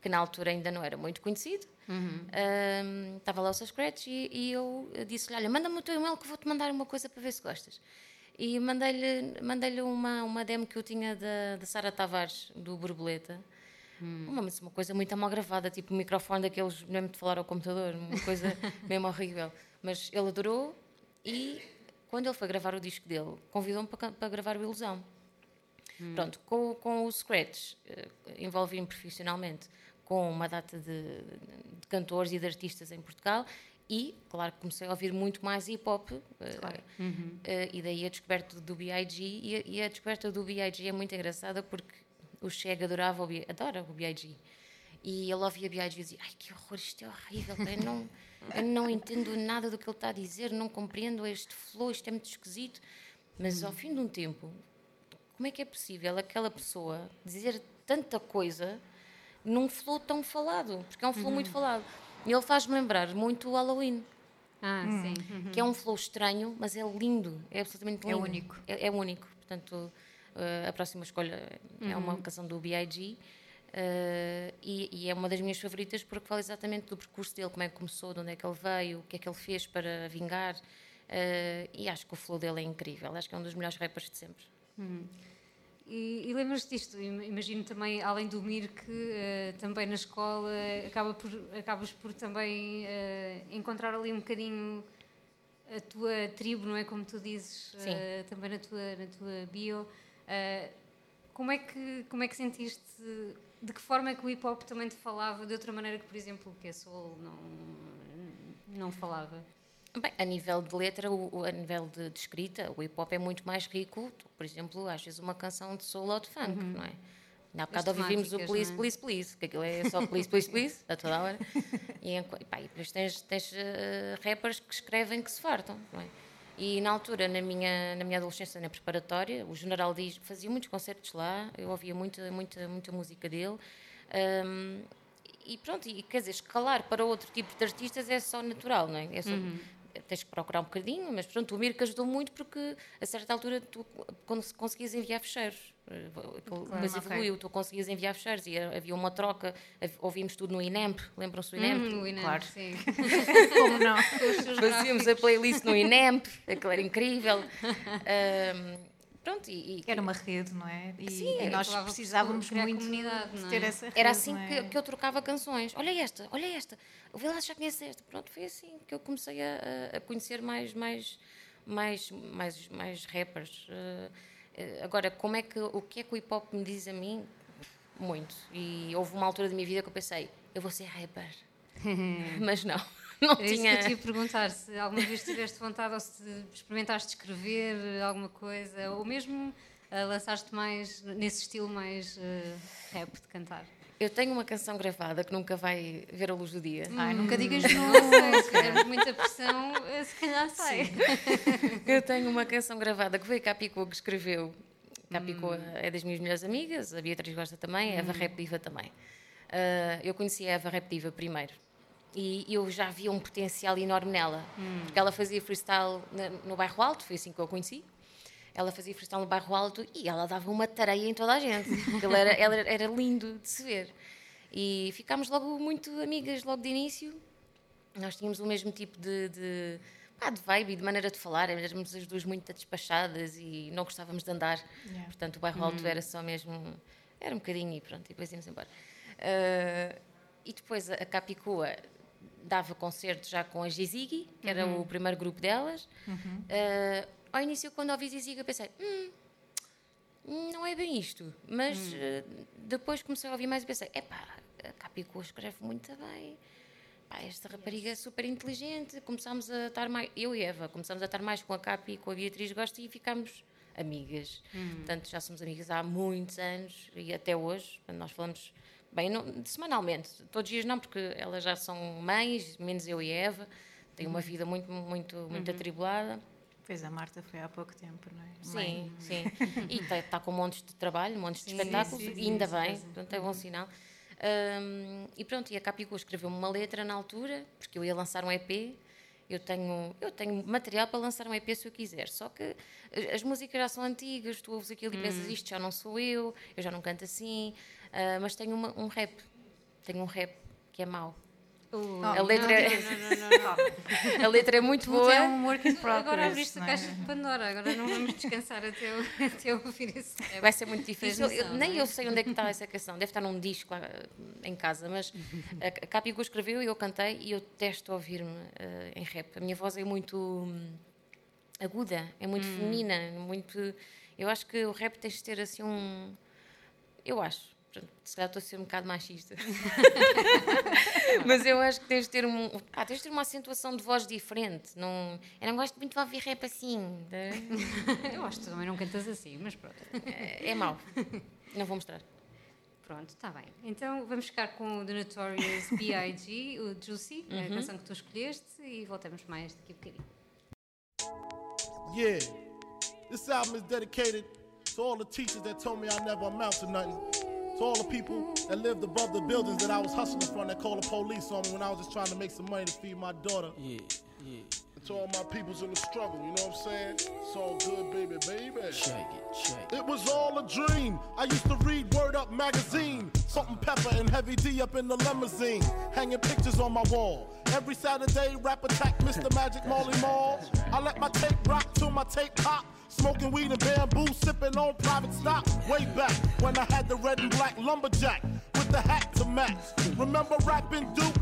Speaker 4: que na altura ainda não era muito conhecido. Uhum. Uh, estava lá o seu Scratch e, e eu disse-lhe: Olha, manda-me o teu e-mail que vou-te mandar uma coisa para ver se gostas. E mandei-lhe mandei uma, uma demo que eu tinha da, da Sara Tavares, do Borboleta. Hum. Uma, uma coisa muito mal gravada, tipo um microfone daqueles mesmo de falar ao computador, uma coisa mesmo horrível. Mas ele adorou e quando ele foi gravar o disco dele, convidou-me para, para, gravar o Ilusão. Hum. Pronto, com, com o Scratch, uh, envolvi-me profissionalmente com uma data de, de, cantores e de artistas em Portugal e, claro, comecei a ouvir muito mais hip hop. Uh, claro. uhum. uh, e daí a descoberta do B.I.G. E, e, a descoberta do B.I.G. é muito engraçada porque o Chega adorava o, adora o B.I.G. E ele ouvia B.I.G. e dizia, ai que horror, isto é horrível, eu não, eu não entendo nada do que ele está a dizer, não compreendo este flow, isto é muito esquisito. Mas ao fim de um tempo, como é que é possível aquela pessoa dizer tanta coisa num flow tão falado? Porque é um flow uhum. muito falado. E ele faz-me lembrar muito o Halloween.
Speaker 2: Ah, hum. sim.
Speaker 4: Uhum. Que é um flow estranho, mas é lindo, é absolutamente
Speaker 3: é
Speaker 4: lindo.
Speaker 3: É único.
Speaker 4: É, é único. Portanto, Uh, a próxima escolha uhum. é uma uhum. canção do B.I.G. Uh, eh, e, e, é uma das minhas favoritas porque fala exatamente do percurso dele, como é que começou, de onde é que ele veio, o que é que ele fez para vingar. Uh, e acho que o flow dele é incrível. Acho que é um dos melhores rappers de sempre.
Speaker 2: Uhum. E, e lembras disto? Imagino também, além do Mirk, uh, também na escola, acaba por, acabas por também encontrar ali um bocadinho a tua tribo, não é? Como tu dizes, também na tua, na tua bio. Uh, como é que como é que sentiste de que forma é que o hip hop também te falava de outra maneira que por exemplo que a soul não não falava
Speaker 4: Bem, a nível de letra, o, a nível de, de, escrita, o hip hop é muito mais rico. Por exemplo, às vezes uma canção de soul ou de funk, uhum. não é? Há bocado ouvimos o Please, é? Please, Please, que aquilo é só Please, Please, Please, a toda hora. E, e, pá, e depois tens, tens uh, rappers que escrevem que se fartam, não é? E na altura, na minha, na minha adolescência, na preparatória, o General diz fazia muitos concertos lá, eu ouvia muita, muita, muita música dele. Um, e pronto, e quer dizer, escalar para outro tipo de artistas é só natural, não é? é só, uhum tens que procurar um bocadinho, mas pronto, o Mirka ajudou muito porque a certa altura tu conseguias enviar fecheiros. Claro, depois evoluiu, tu conseguias enviar fecheiros e havia uma troca, ouvimos tudo no INEMP, lembram-se do INEMP?
Speaker 2: Hum, INEMP claro. sim.
Speaker 3: Como não?
Speaker 4: Fazíamos a playlist no INEMP, aquilo era incrível. Um, Pronto, e,
Speaker 3: e, era uma rede, não é? E, sim, e nós precisávamos muito de é? ter essa rede.
Speaker 4: Era assim é? que, que, eu trocava canções. Olha esta, olha esta. O Vilas já conhece esta. Pronto, foi assim que eu comecei a, a conhecer mais, mais, mais, mais, mais rappers. Uh, agora, como é que, o que é que o hip hop me diz a mim? Muito. E houve uma altura da minha vida que eu pensei, eu vou ser rapper. Mas não. não
Speaker 2: Era tinha. Isso que eu te ia perguntar se alguma vez tiveste vontade ou se experimentaste escrever alguma coisa, ou mesmo uh, lançaste mais nesse estilo mais uh, rap de cantar.
Speaker 4: Eu tenho uma canção gravada que nunca vai ver a luz do dia.
Speaker 2: Hum. Ai, nunca digas não. sei, se muita pressão, eh, se calhar sai.
Speaker 4: Eu tenho uma canção gravada que foi a Capicua que escreveu. Capicua hum. é das minhas melhores amigas, a Beatriz gosta também, a Eva hum. Rap Diva também. Uh, eu conheci a Eva Rap Diva primeiro e eu já via um potencial enorme nela, hum. porque ela fazia freestyle no bairro Alto, foi assim que eu a conheci. Ela fazia freestyle no bairro Alto e ela dava uma tareia em toda a gente. Ela era, ela era lindo de se ver. E ficámos logo muito amigas, logo de início. Nós tínhamos o mesmo tipo de, de, pá, de vibe e de maneira de falar. Éramos as duas muito despachadas e não gostávamos de andar. Yeah. Portanto, o bairro Alto hum. era só mesmo. Era um bocadinho e pronto, e depois íamos embora. Uh, e depois a Capicua dava concertos já com a Gizigi, que era uhum. o primeiro grupo delas. Uhum. Uh, ao início, quando ouvi Gizigi, eu pensei, hum, não é bem isto. Mas uh, depois comecei a ouvir mais e pensei, epá, a Capicô escreve muito bem. Pá, esta rapariga é super inteligente. Começámos a estar mais, eu e Eva, começámos a estar mais com a Capi e com a Beatriz Gosta e ficámos amigas. Uhum. Portanto, já somos amigas há muitos anos e até hoje. Nós falamos Bem, não, semanalmente, todos os dias não, porque elas já são mães, menos eu e Eva, têm uma uhum. vida muito, muito, muito uhum. atribulada.
Speaker 3: Pois a Marta foi há pouco tempo, não é?
Speaker 4: Sim, Mãe. sim. E está tá com montes de trabalho, montes de sim, espetáculos, sim, sim, ainda bem, portanto é bom sinal. Um, e pronto, e a Capicô escreveu-me uma letra na altura, porque eu ia lançar um EP. Eu tenho, eu tenho material para lançar um EP se eu quiser, só que as músicas já são antigas, tu ouves aquilo e pensas hum. isto já não sou eu, eu já não canto assim, Uh, mas tenho uma, um rap. Tenho um rap que é mau. Uh, a, letra não, é... não, não, a letra é muito Tudo boa.
Speaker 3: é um work in progress.
Speaker 2: Agora abriste a caixa de Pandora, agora não vamos descansar até eu, até eu ouvir rap.
Speaker 4: Vai ser muito difícil. Noção, eu, nem eu sei onde é que está essa canção. Deve estar num disco em casa, mas a Capigo escreveu e eu cantei e eu testo ouvir-me uh, em rap. A minha voz é muito hum, aguda, é muito hum. feminina, muito. Eu acho que o rap tem de ter assim um. Eu acho se calhar estou a ser um bocado machista. Mas eu acho que tens de ter, um, ah, tens de ter uma acentuação de voz diferente. Não, eu não gosto muito de ouvir rap assim.
Speaker 2: De... eu acho que tu também não cantas assim, mas pronto.
Speaker 4: É, é mau. Não vou mostrar.
Speaker 2: Pronto, está bem. Então vamos ficar com o The Notorious B.I.G., o Juicy, uhum. a canção que tu escolheste, e voltamos mais daqui a bocadinho.
Speaker 5: Yeah, this album is dedicated to all the teachers that told me I never amount to nothing. To all the people that lived above the buildings that I was hustling from that called the police on me when I was just trying to make some money to feed my daughter. Yeah, yeah. And to all my peoples in the struggle, you know what I'm saying? It's all good, baby, baby. Check it, check it. It was all a dream. I used to read Word Up magazine. Salt-N-Pepa and Heavy D up in the limousine. Hanging pictures on my wall. Every Saturday, rap attack Mr. Magic Molly Mall. I let my tape rock till my tape pop. Smoking weed and bamboo, sipping on private stock. Way back when I had the red and black lumberjack with the hat to match. Remember rapping Duke?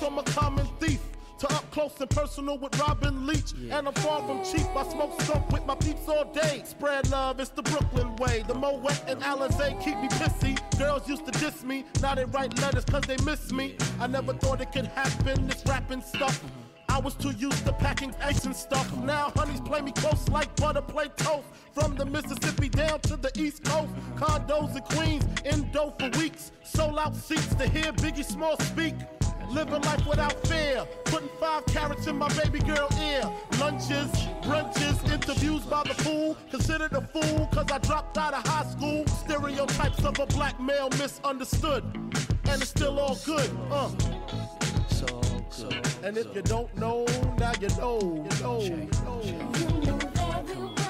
Speaker 5: From a common thief to up close and personal with Robin Leach. And I'm far from cheap. I smoke skunk with my peeps all day. Spread love, it's the Brooklyn way. The Moet and Alizé keep me pissy. Girls used to diss me. Now they write letters cause they miss me. I never thought it could happen, this rapping stuff. I was too used to packing ice and stuff. Now honeys play me close like butter play toast. From the Mississippi down to the East Coast. Condos in Queens, in indo for weeks. Sold out seats to hear Biggie Small speak. Living life without fear. Putting five carrots in my baby girl ear. Lunches, brunches, interviews by the pool. Considered a fool cause I dropped out of high school. Stereotypes of a black male misunderstood. And it's still all good. Uh. So, so, and if you don't know, now you know, you know, you know.
Speaker 6: You know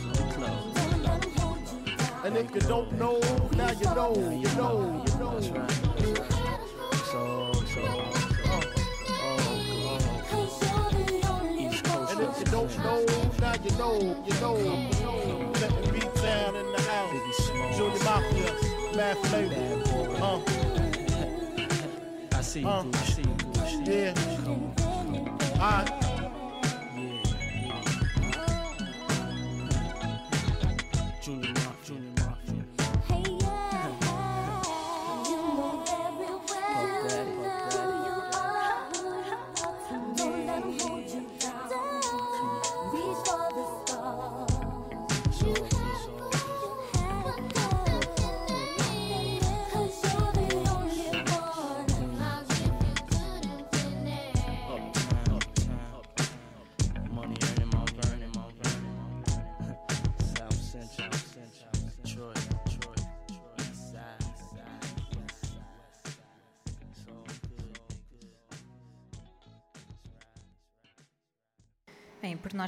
Speaker 5: And if you don't know, now you know, you know, you know.
Speaker 6: Cause you're the only
Speaker 5: And if you don't know, now you know, you know. Let me beat down in the house. Junior Mafia, Mad Flavor. Uh,
Speaker 7: I see you,
Speaker 5: Uh.
Speaker 7: I see you, boo. I see you.
Speaker 5: yeah. Alright.
Speaker 7: Junior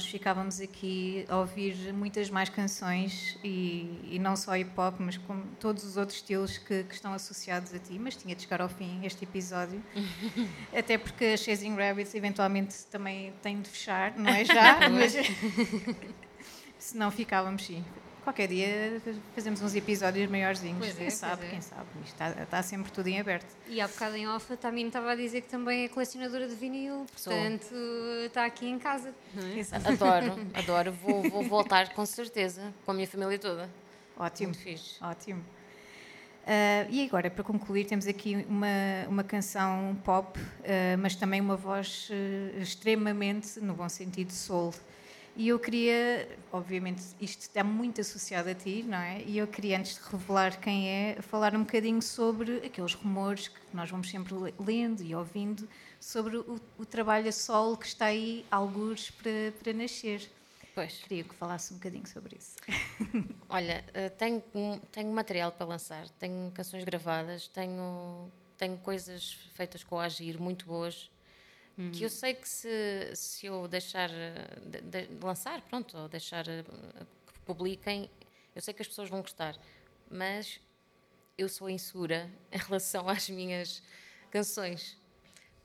Speaker 3: nós ficávamos aqui a ouvir muitas mais canções e, e não só hip hop, mas com todos os outros estilos que, que estão associados a ti. Mas tinha de chegar ao fim este episódio, até porque a Chasing Rabbits eventualmente também tem de fechar, não é já, mas se não ficávamos sim. Qualquer dia fazemos uns episódios maiorzinhos.
Speaker 2: Pois é,
Speaker 3: quem sabe,
Speaker 2: é.
Speaker 3: quem sabe. Isto está, está sempre tudo em aberto.
Speaker 2: E há bocado em off a Tamina estava a dizer que também é colecionadora de vinil,
Speaker 4: Sou.
Speaker 2: portanto está aqui em casa. Não é?
Speaker 4: Adoro, adoro. Vou, vou voltar com certeza, com a minha família toda.
Speaker 3: Ótimo.
Speaker 2: Muito fixe.
Speaker 3: Ótimo. Ah, e agora, para concluir, temos aqui uma, uma canção pop, ah, mas também uma voz eh, extremamente, no bom sentido, soul. E eu queria, obviamente, isto está muito associado a ti, não é? E eu queria, antes de revelar quem é, falar um bocadinho sobre aqueles rumores que nós vamos sempre le- lendo e ouvindo sobre o, o trabalho a solo que está aí, algures, para, para nascer.
Speaker 4: Pois.
Speaker 3: Queria que falasse um bocadinho sobre isso.
Speaker 4: Olha, eh, tenho, tenho material para lançar, tenho canções gravadas, tenho, tenho coisas feitas com a Agir muito boas. Que eu sei que se, se eu deixar de, de lançar, pronto, ou deixar eh, que publiquem, eu sei que as pessoas vão gostar, mas eu sou insegura em relação às minhas canções.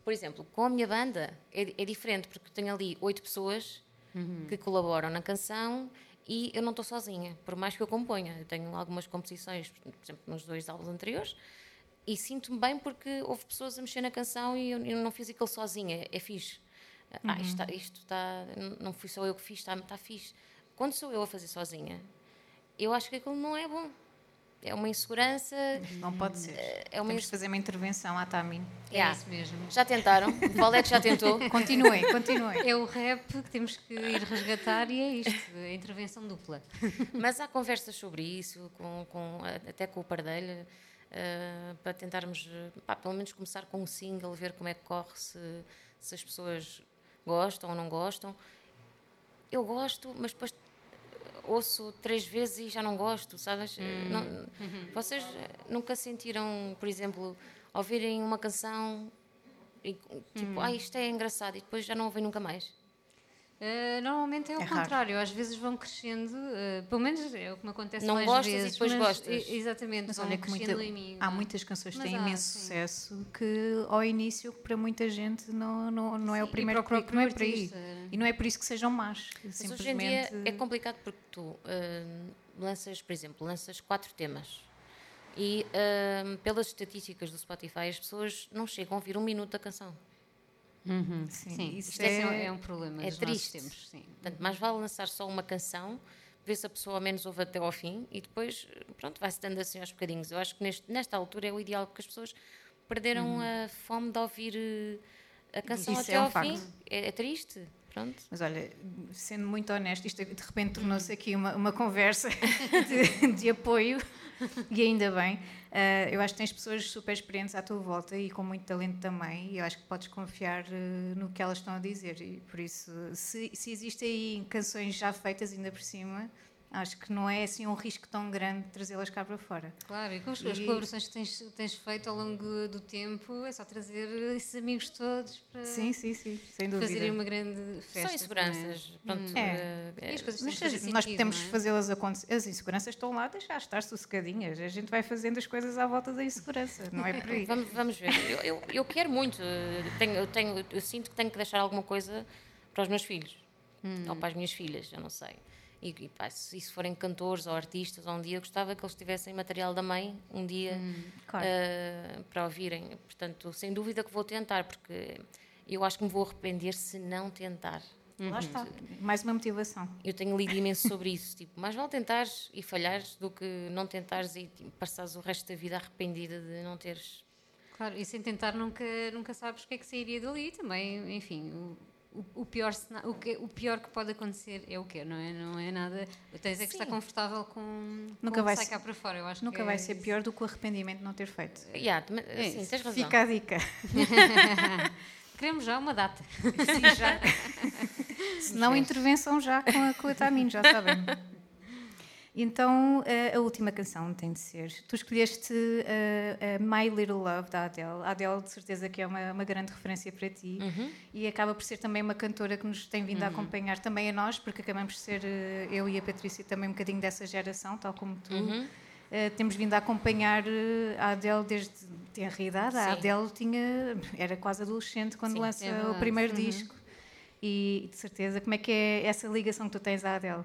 Speaker 4: Por exemplo, com a minha banda é, é diferente, porque tenho ali oito pessoas que colaboram na canção e eu não estou sozinha, por mais que eu componha. Eu tenho algumas composições, por exemplo, nos dois álbuns anteriores, e sinto-me bem porque houve pessoas a mexer na canção e eu, eu não fiz aquilo sozinha. É fixe. Ah, isto, está, isto está. Não fui só eu que fiz, está, está fixe. Quando sou eu a fazer sozinha, eu acho que aquilo não é bom. É uma insegurança.
Speaker 3: Não pode ser.
Speaker 4: É uma
Speaker 3: Temos de fazer uma intervenção à Tamin.
Speaker 2: É
Speaker 4: Yeah.
Speaker 2: isso mesmo.
Speaker 4: Já tentaram? O Valete já tentou?
Speaker 3: Continuem, continuem.
Speaker 2: É o rap que temos que ir resgatar e é isto, a intervenção dupla.
Speaker 4: Mas há conversas sobre isso, com, com- até com o Pardelho, eh, para tentarmos, eh, pá, pelo menos começar com um single, ver como é que corre, se, se as pessoas gostam ou não gostam. Eu gosto, mas depois ouço três vezes e já não gosto, sabes? Eh, não- Vocês eh, nunca sentiram, por exemplo, ouvirem uma canção e tipo, ah, isto é engraçado e depois já não ouvem nunca mais?
Speaker 2: Uh, normalmente é o
Speaker 3: É raro.
Speaker 2: contrário, às vezes vão crescendo, uh, pelo menos é o que me acontece
Speaker 4: Não
Speaker 2: mais
Speaker 4: gostas e
Speaker 2: vezes.
Speaker 4: depois
Speaker 2: mas,
Speaker 4: gostas.
Speaker 2: e- Exatamente,
Speaker 3: Mas
Speaker 2: vão
Speaker 3: olha que
Speaker 2: crescendo
Speaker 3: muita-
Speaker 2: em mim.
Speaker 3: há
Speaker 2: não é?
Speaker 3: muitas canções que têm
Speaker 2: há,
Speaker 3: imenso
Speaker 2: sim.
Speaker 3: sucesso que ao início para muita gente não, não, não é o
Speaker 2: Sim, e
Speaker 3: primeiro
Speaker 2: para o
Speaker 3: clique, não é
Speaker 2: próprio
Speaker 3: aí.
Speaker 2: artista.
Speaker 3: E não é por isso que sejam más.
Speaker 4: Mas hoje em dia
Speaker 3: Simplesmente
Speaker 4: é complicado porque tu hum, lanças, por exemplo, lanças quatro temas e hum, pelas estatísticas do Spotify as pessoas não chegam a ouvir um minuto da canção.
Speaker 3: Sim,
Speaker 2: Sim,
Speaker 3: isso
Speaker 2: isto é,
Speaker 3: é,
Speaker 2: é um problema
Speaker 4: é triste.
Speaker 2: tempos. Sim.
Speaker 4: Portanto, mais vale lançar só uma canção, ver se a pessoa ao menos ouve até ao fim e depois, pronto, vai-se dando assim aos bocadinhos. Eu acho que neste- nesta altura é o ideal porque as pessoas perderam a fome de ouvir eh, a canção
Speaker 3: Isso
Speaker 4: até
Speaker 3: é um
Speaker 4: ao
Speaker 3: facto.
Speaker 4: fim. É, é triste, pronto.
Speaker 3: Mas olha, sendo muito honesto, isto de repente tornou-se aqui uma, uma conversa de, de apoio, e ainda bem. Ah, eu acho que tens pessoas super experientes à tua volta e com muito talento também, e eu acho que podes confiar eh, no que elas estão a dizer. E por isso, se, se existem aí canções já feitas, ainda por cima, acho que não é assim um risco tão grande trazê-las cá para fora.
Speaker 2: Claro, e com as, as
Speaker 3: E-
Speaker 2: colaborações que tens, tens feito ao longo do tempo, é só trazer esses amigos todos para
Speaker 3: Sim, sim, sim, sem dúvida.
Speaker 2: fazerem uma grande festa.
Speaker 4: São inseguranças. Pronto,
Speaker 3: É.
Speaker 4: eh,
Speaker 2: também. E as coisas
Speaker 3: Mas
Speaker 2: fazer
Speaker 3: nós
Speaker 2: sentido,
Speaker 3: podemos
Speaker 2: é?
Speaker 3: fazê-las acontecer. As inseguranças estão lá, deixar estar sossegadinhas. A gente vai fazendo as coisas à volta da insegurança, não é por aí.
Speaker 4: Vamos, vamos ver. Eu, eu, eu quero muito. eh, Tenho, eu, tenho, eu sinto que tenho que deixar alguma coisa para os meus filhos. Ou para as minhas filhas, eu não sei. E, e pá, se, se forem cantores ou artistas, ou um dia eu gostava que eles tivessem material da mãe, um dia,
Speaker 3: claro.
Speaker 4: eh, para ouvirem. Portanto, sem dúvida que vou tentar, porque eu acho que me vou arrepender se não tentar.
Speaker 3: Lá está. Mais uma motivação.
Speaker 4: Eu tenho lido imenso sobre isso. Tipo, mais vale tentares e falhares do que não tentares e tipo, passares o resto da vida arrependida de não teres
Speaker 2: Claro, e sem tentar nunca, nunca sabes o que é que sairia dali também, enfim, o, pior, o, que, o pior que pode acontecer é o quê, não é? Não é nada, tens é que estar confortável com,
Speaker 3: Nunca
Speaker 2: com
Speaker 3: vai
Speaker 2: sai
Speaker 3: ser-
Speaker 2: cá para fora, eu acho
Speaker 3: Nunca vai
Speaker 2: é
Speaker 3: ser
Speaker 2: isso.
Speaker 3: pior do que o arrependimento de não ter feito.
Speaker 4: Yeah, também- sim, tens razão.
Speaker 3: Fica a dica.
Speaker 2: Queremos já uma data.
Speaker 3: Sim, já. Se não, intervenção já com a, com a Tamin, já sabem. Então, a última canção tem de ser. Tu escolheste eh, a My Little Love da Adele. A Adele, de certeza, que é uma, uma grande referência para ti. E acaba por ser também uma cantora que nos tem vindo a acompanhar também a nós, porque acabamos de ser, eh, eu e a Patrícia, também um bocadinho dessa geração, tal como tu. Eh, temos vindo a acompanhar eh, a Adele desde idade. A
Speaker 4: Sim.
Speaker 3: Adele tinha, era quase adolescente quando
Speaker 4: Sim,
Speaker 3: lança
Speaker 2: é
Speaker 3: o primeiro disco. E de certeza, como é que é essa ligação que tu tens à Adele?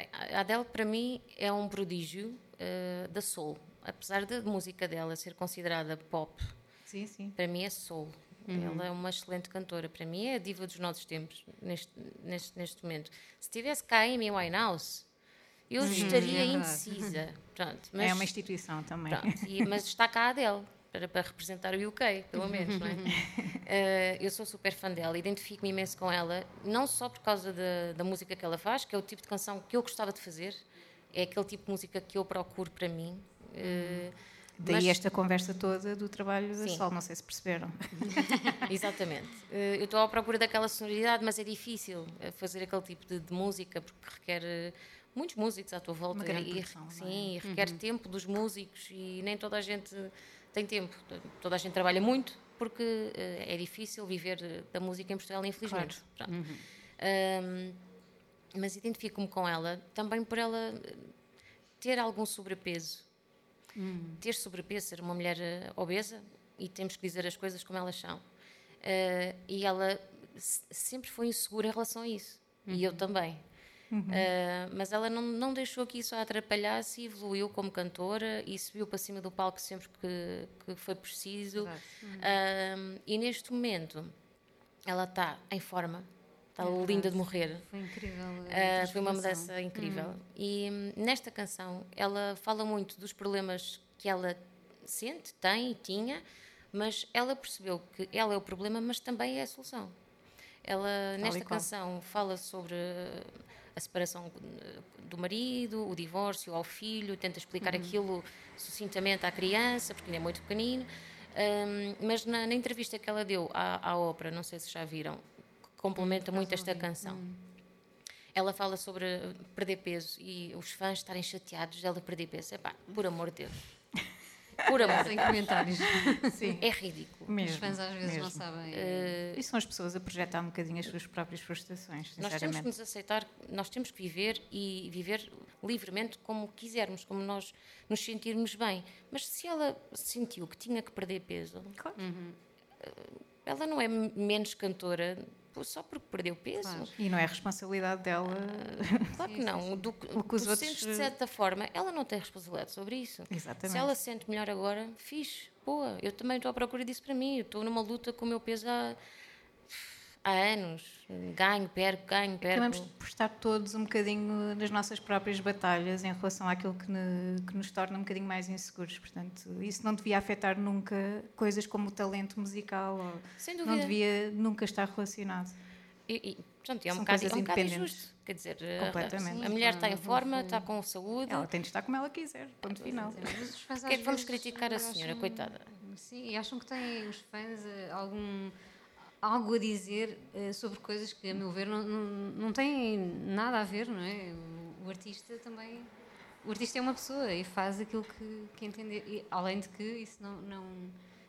Speaker 4: Bem, a Adele, para mim, é um prodígio eh, da soul. Apesar da música dela ser considerada pop,
Speaker 3: Sim, sim.
Speaker 4: para mim é soul. Ela é uma excelente cantora. Para mim é a diva dos nossos tempos, neste, neste, neste momento. Se tivesse cá a Amy Winehouse, eu estaria
Speaker 2: é
Speaker 4: indecisa. Pronto, mas,
Speaker 3: é uma instituição também.
Speaker 4: pronto, e- mas está cá a Adele. Para, para representar o UK, pelo menos, não é? Eh, eu sou super fã dela, identifico-me imenso com ela, não só por causa da, da música que ela faz, que é o tipo de canção que eu gostava de fazer, é aquele tipo de música que eu procuro para mim. eh,
Speaker 3: Daí
Speaker 4: mas-
Speaker 3: esta conversa toda do trabalho da
Speaker 4: Sim.
Speaker 3: Sol, não sei se perceberam.
Speaker 4: Exatamente. Eh, Eu estou à procura daquela sonoridade, mas é difícil fazer aquele tipo de, de música porque requer muitos músicos à tua volta
Speaker 3: Uma grande
Speaker 4: e,
Speaker 3: produção, não é?
Speaker 4: sim, e requer tempo dos músicos e nem toda a gente tem tempo. Toda a gente trabalha muito porque eh, é difícil viver eh, da música em Portugal, infelizmente. Pronto. Ahm, mas identifico-me com ela também por ela eh, ter algum sobrepeso. Ter sobrepeso, ser uma mulher obesa, e temos que dizer as coisas como elas são. Eh, e ela se- sempre foi insegura em relação a isso. E eu também. Eh, mas ela não, não deixou que isso a atrapalhasse e evoluiu como cantora e subiu para cima do palco sempre que, que foi preciso. Ahm, e neste momento ela está em forma, está linda de morrer.
Speaker 2: Foi incrível. a
Speaker 4: Ah, foi uma mudança incrível. E hum, nesta canção ela fala muito dos problemas que ela sente, tem e tinha, mas ela percebeu que ela é o problema, mas também é a solução. Ela, nesta canção, fala sobre uh, a separação do marido, o divórcio ao filho, tenta explicar aquilo sucintamente à criança, porque ele é muito pequenino. Um, mas na, na entrevista que ela deu à, à ópera, não sei se já viram, complementa muito esta canção. Ela fala sobre perder peso e os fãs estarem chateados dela perder peso. Epá, por amor de Deus. Por amor
Speaker 2: Sem comentários.
Speaker 3: Sim,
Speaker 4: É ridículo.
Speaker 3: mesmo.
Speaker 2: Os fãs às vezes não
Speaker 3: mesmo.
Speaker 2: sabem.
Speaker 3: E são as pessoas a projetar um bocadinho as suas próprias frustrações,
Speaker 4: Nós temos que nos aceitar, nós temos que viver e viver livremente como quisermos, como nós nos sentirmos bem. Mas se ela sentiu que tinha que perder peso,
Speaker 3: Claro.
Speaker 4: ela não é menos cantora só porque perdeu peso.
Speaker 2: Claro.
Speaker 3: E não é responsabilidade dela.
Speaker 4: Claro que não. Do,
Speaker 3: O que os outros-
Speaker 4: sentes de certa forma, ela não tem responsabilidade sobre isso.
Speaker 3: Exatamente.
Speaker 4: Se ela se sente melhor agora, fixe, boa. Eu também estou à procura disso para mim. Eu estou numa luta com o meu peso há, há anos. Ganho, perco, ganho, perco.
Speaker 3: Acabamos por estar todos um bocadinho nas nossas próprias batalhas em relação àquilo que, ne- que nos torna um bocadinho mais inseguros. Portanto, isso não devia afetar nunca coisas como o talento musical. Ou
Speaker 4: Sem
Speaker 3: não
Speaker 4: dúvida.
Speaker 3: devia nunca estar relacionado.
Speaker 4: E, e, pronto, é um
Speaker 3: São
Speaker 4: bocado,
Speaker 3: coisas
Speaker 4: é um bocado injusto. Quer dizer, a-
Speaker 3: Completamente.
Speaker 4: a, mulher está em forma, está com saúde.
Speaker 3: Ela tem de estar como ela quiser. Ponto final.
Speaker 2: Mas os fãs
Speaker 4: Porquê é que vamos criticar a
Speaker 2: acham-
Speaker 4: senhora, coitada?
Speaker 2: Sim, e acham que têm os fãs eh, algum algo a dizer eh, sobre coisas que, a meu ver, não, não, não têm nada a ver, não é? O, o artista também. O artista é uma pessoa e faz aquilo que, que entender. E, além de que isso não, não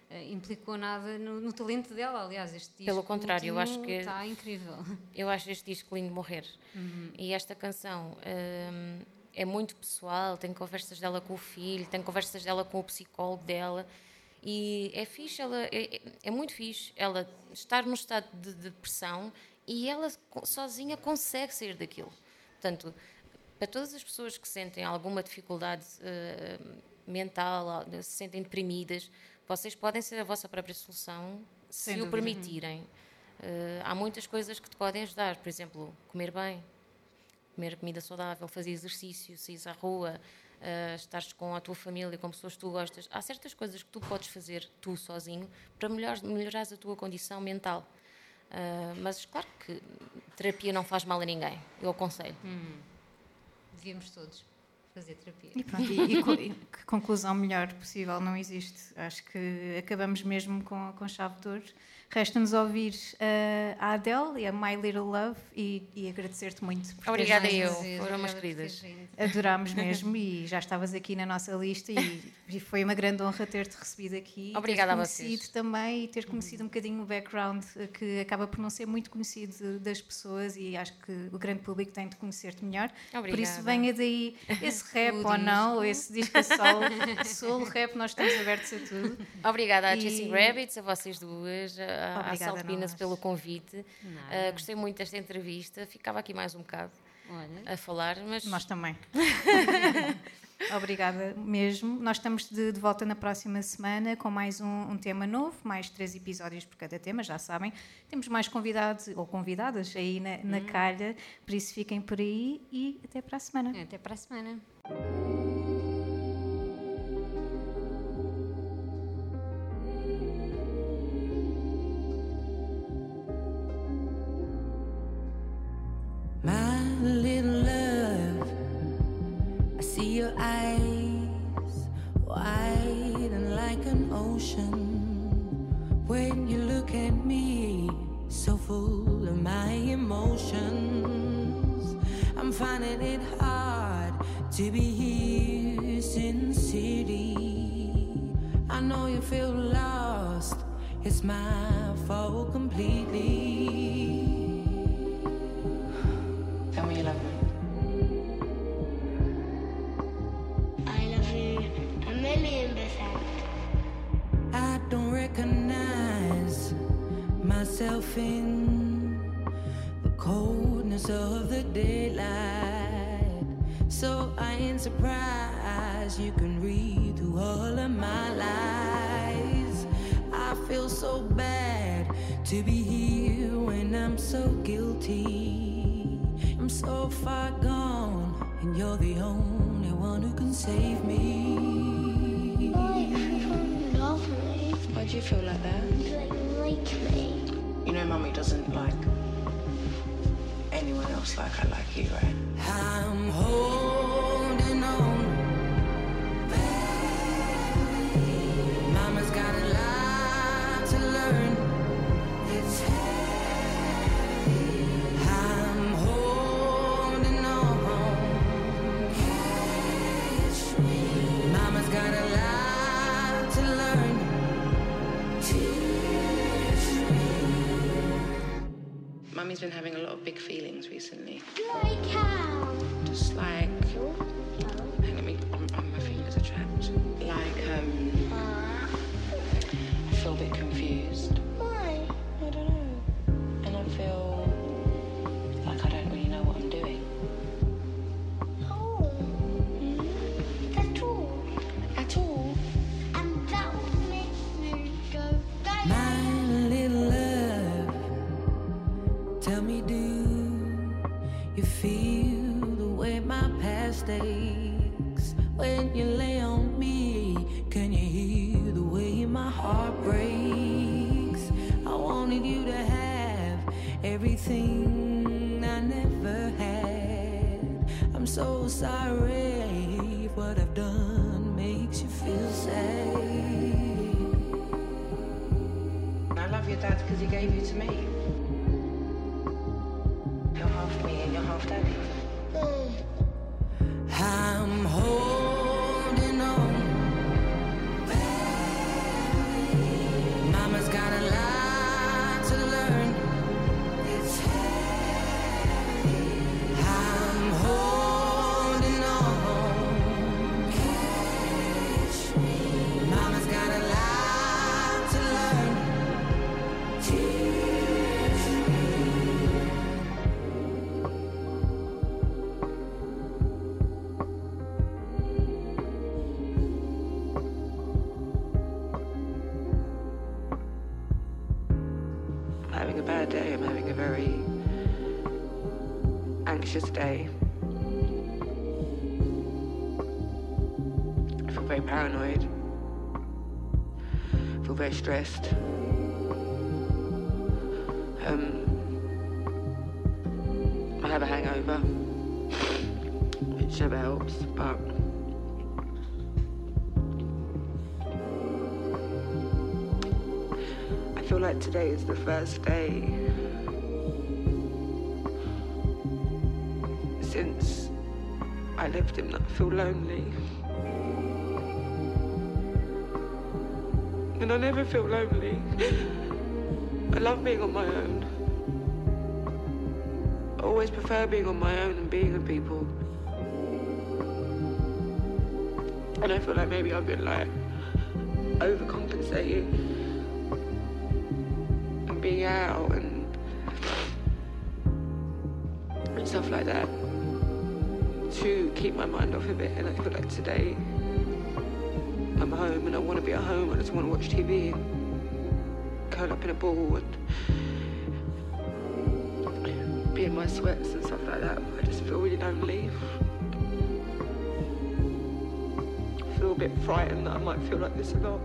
Speaker 2: eh, implicou nada no, no talento dela. Aliás, este disco
Speaker 4: Pelo contrário, eu acho que-
Speaker 2: está incrível.
Speaker 4: Eu acho este disco lindo morrer. E esta canção hum, é muito pessoal, tem conversas dela com o filho, tem conversas dela com o psicólogo dela. E é fixe, ela, é, é- é muito fixe ela estar num estado de depressão e ela sozinha consegue sair daquilo. Portanto, para todas as pessoas que sentem alguma dificuldade eh, mental, al- se sentem deprimidas, vocês podem ser a vossa própria solução
Speaker 3: Sem
Speaker 4: se o
Speaker 3: dúvida.
Speaker 4: permitirem. Eh, há muitas coisas que te podem ajudar, por exemplo, comer bem, comer comida saudável, fazer exercício, sair à rua, uh, estares com a tua família, com pessoas que tu gostas. Há certas coisas que tu podes fazer tu sozinho para melhor, melhorares a tua condição mental. Uh, mas claro que terapia não faz mal a ninguém, eu aconselho.
Speaker 2: Devíamos todos fazer terapia.
Speaker 3: E pronto, e, e e que conclusão melhor possível não existe. Acho que acabamos mesmo com, com chave de ouro. Resta-nos ouvir eh, a Adele e a My Little Love e, e agradecer-te muito.
Speaker 4: Obrigada eu, foram umas
Speaker 2: obrigada
Speaker 4: queridas.
Speaker 3: Adorámos mesmo e já estavas aqui na nossa lista e, e foi uma grande honra ter-te recebido aqui.
Speaker 4: Obrigada a
Speaker 3: ter
Speaker 4: vocês.
Speaker 3: conhecido também e ter conhecido um bocadinho o background eh, que acaba por não ser muito conhecido das pessoas e acho que o grande público tem de conhecer-te melhor. Por isso
Speaker 4: Obrigada.
Speaker 3: venha daí esse rap ou não, ou esse disco a solo, solo, rap, nós estamos abertos a tudo.
Speaker 4: Obrigada a
Speaker 3: E-
Speaker 4: Chasing Rabbits, a vocês duas, à Salpinas pelo convite. Uh, gostei muito desta entrevista, ficava aqui mais um bocado
Speaker 2: Olha,
Speaker 4: a falar, mas
Speaker 3: Nós também. Obrigada mesmo. Nós estamos de, de volta na próxima semana com mais um, um tema novo, mais três episódios por cada tema, já sabem. Temos mais convidados ou convidadas aí na, na calha, por isso fiquem por aí e até para a semana.
Speaker 2: até para a semana.
Speaker 8: Emotions i'm finding it hard to be here sin city i know you feel lost it's my fault completely
Speaker 9: Tell me you love me.
Speaker 6: I love you a million percent.
Speaker 8: I don't recognize myself in the coldness of the daylight. So I ain't surprised you can read through all of my lies. I feel so bad to be here when I'm so guilty. I'm so far gone, and you're the only one who can save me.
Speaker 6: Love me.
Speaker 9: Why do you feel like that?
Speaker 6: You like, like me.
Speaker 9: You know, mummy doesn't like anyone else like I like you, right?
Speaker 8: I'm holding on. Mama's got a lot to learn. It's heavy. I'm holding on. Catch me. Mama's got a lot to learn. Teach me.
Speaker 9: Mummy's been having a big feelings recently.
Speaker 6: Like how?
Speaker 9: Just like, very stressed. Um, I have a hangover, which never helps, but I feel like today is the first day since I left him that I feel lonely. And I never feel lonely. I love being on my own. I always prefer being on my own and being with people. And I feel like maybe I've been like overcompensating and being out and, and stuff like that to keep my mind off of it. And I feel like today I'm home and I want to be at home. I just want to watch TV curl up in a ball and be in my sweats and stuff like that. I just feel really lonely. I feel a bit frightened that I might feel like this a lot.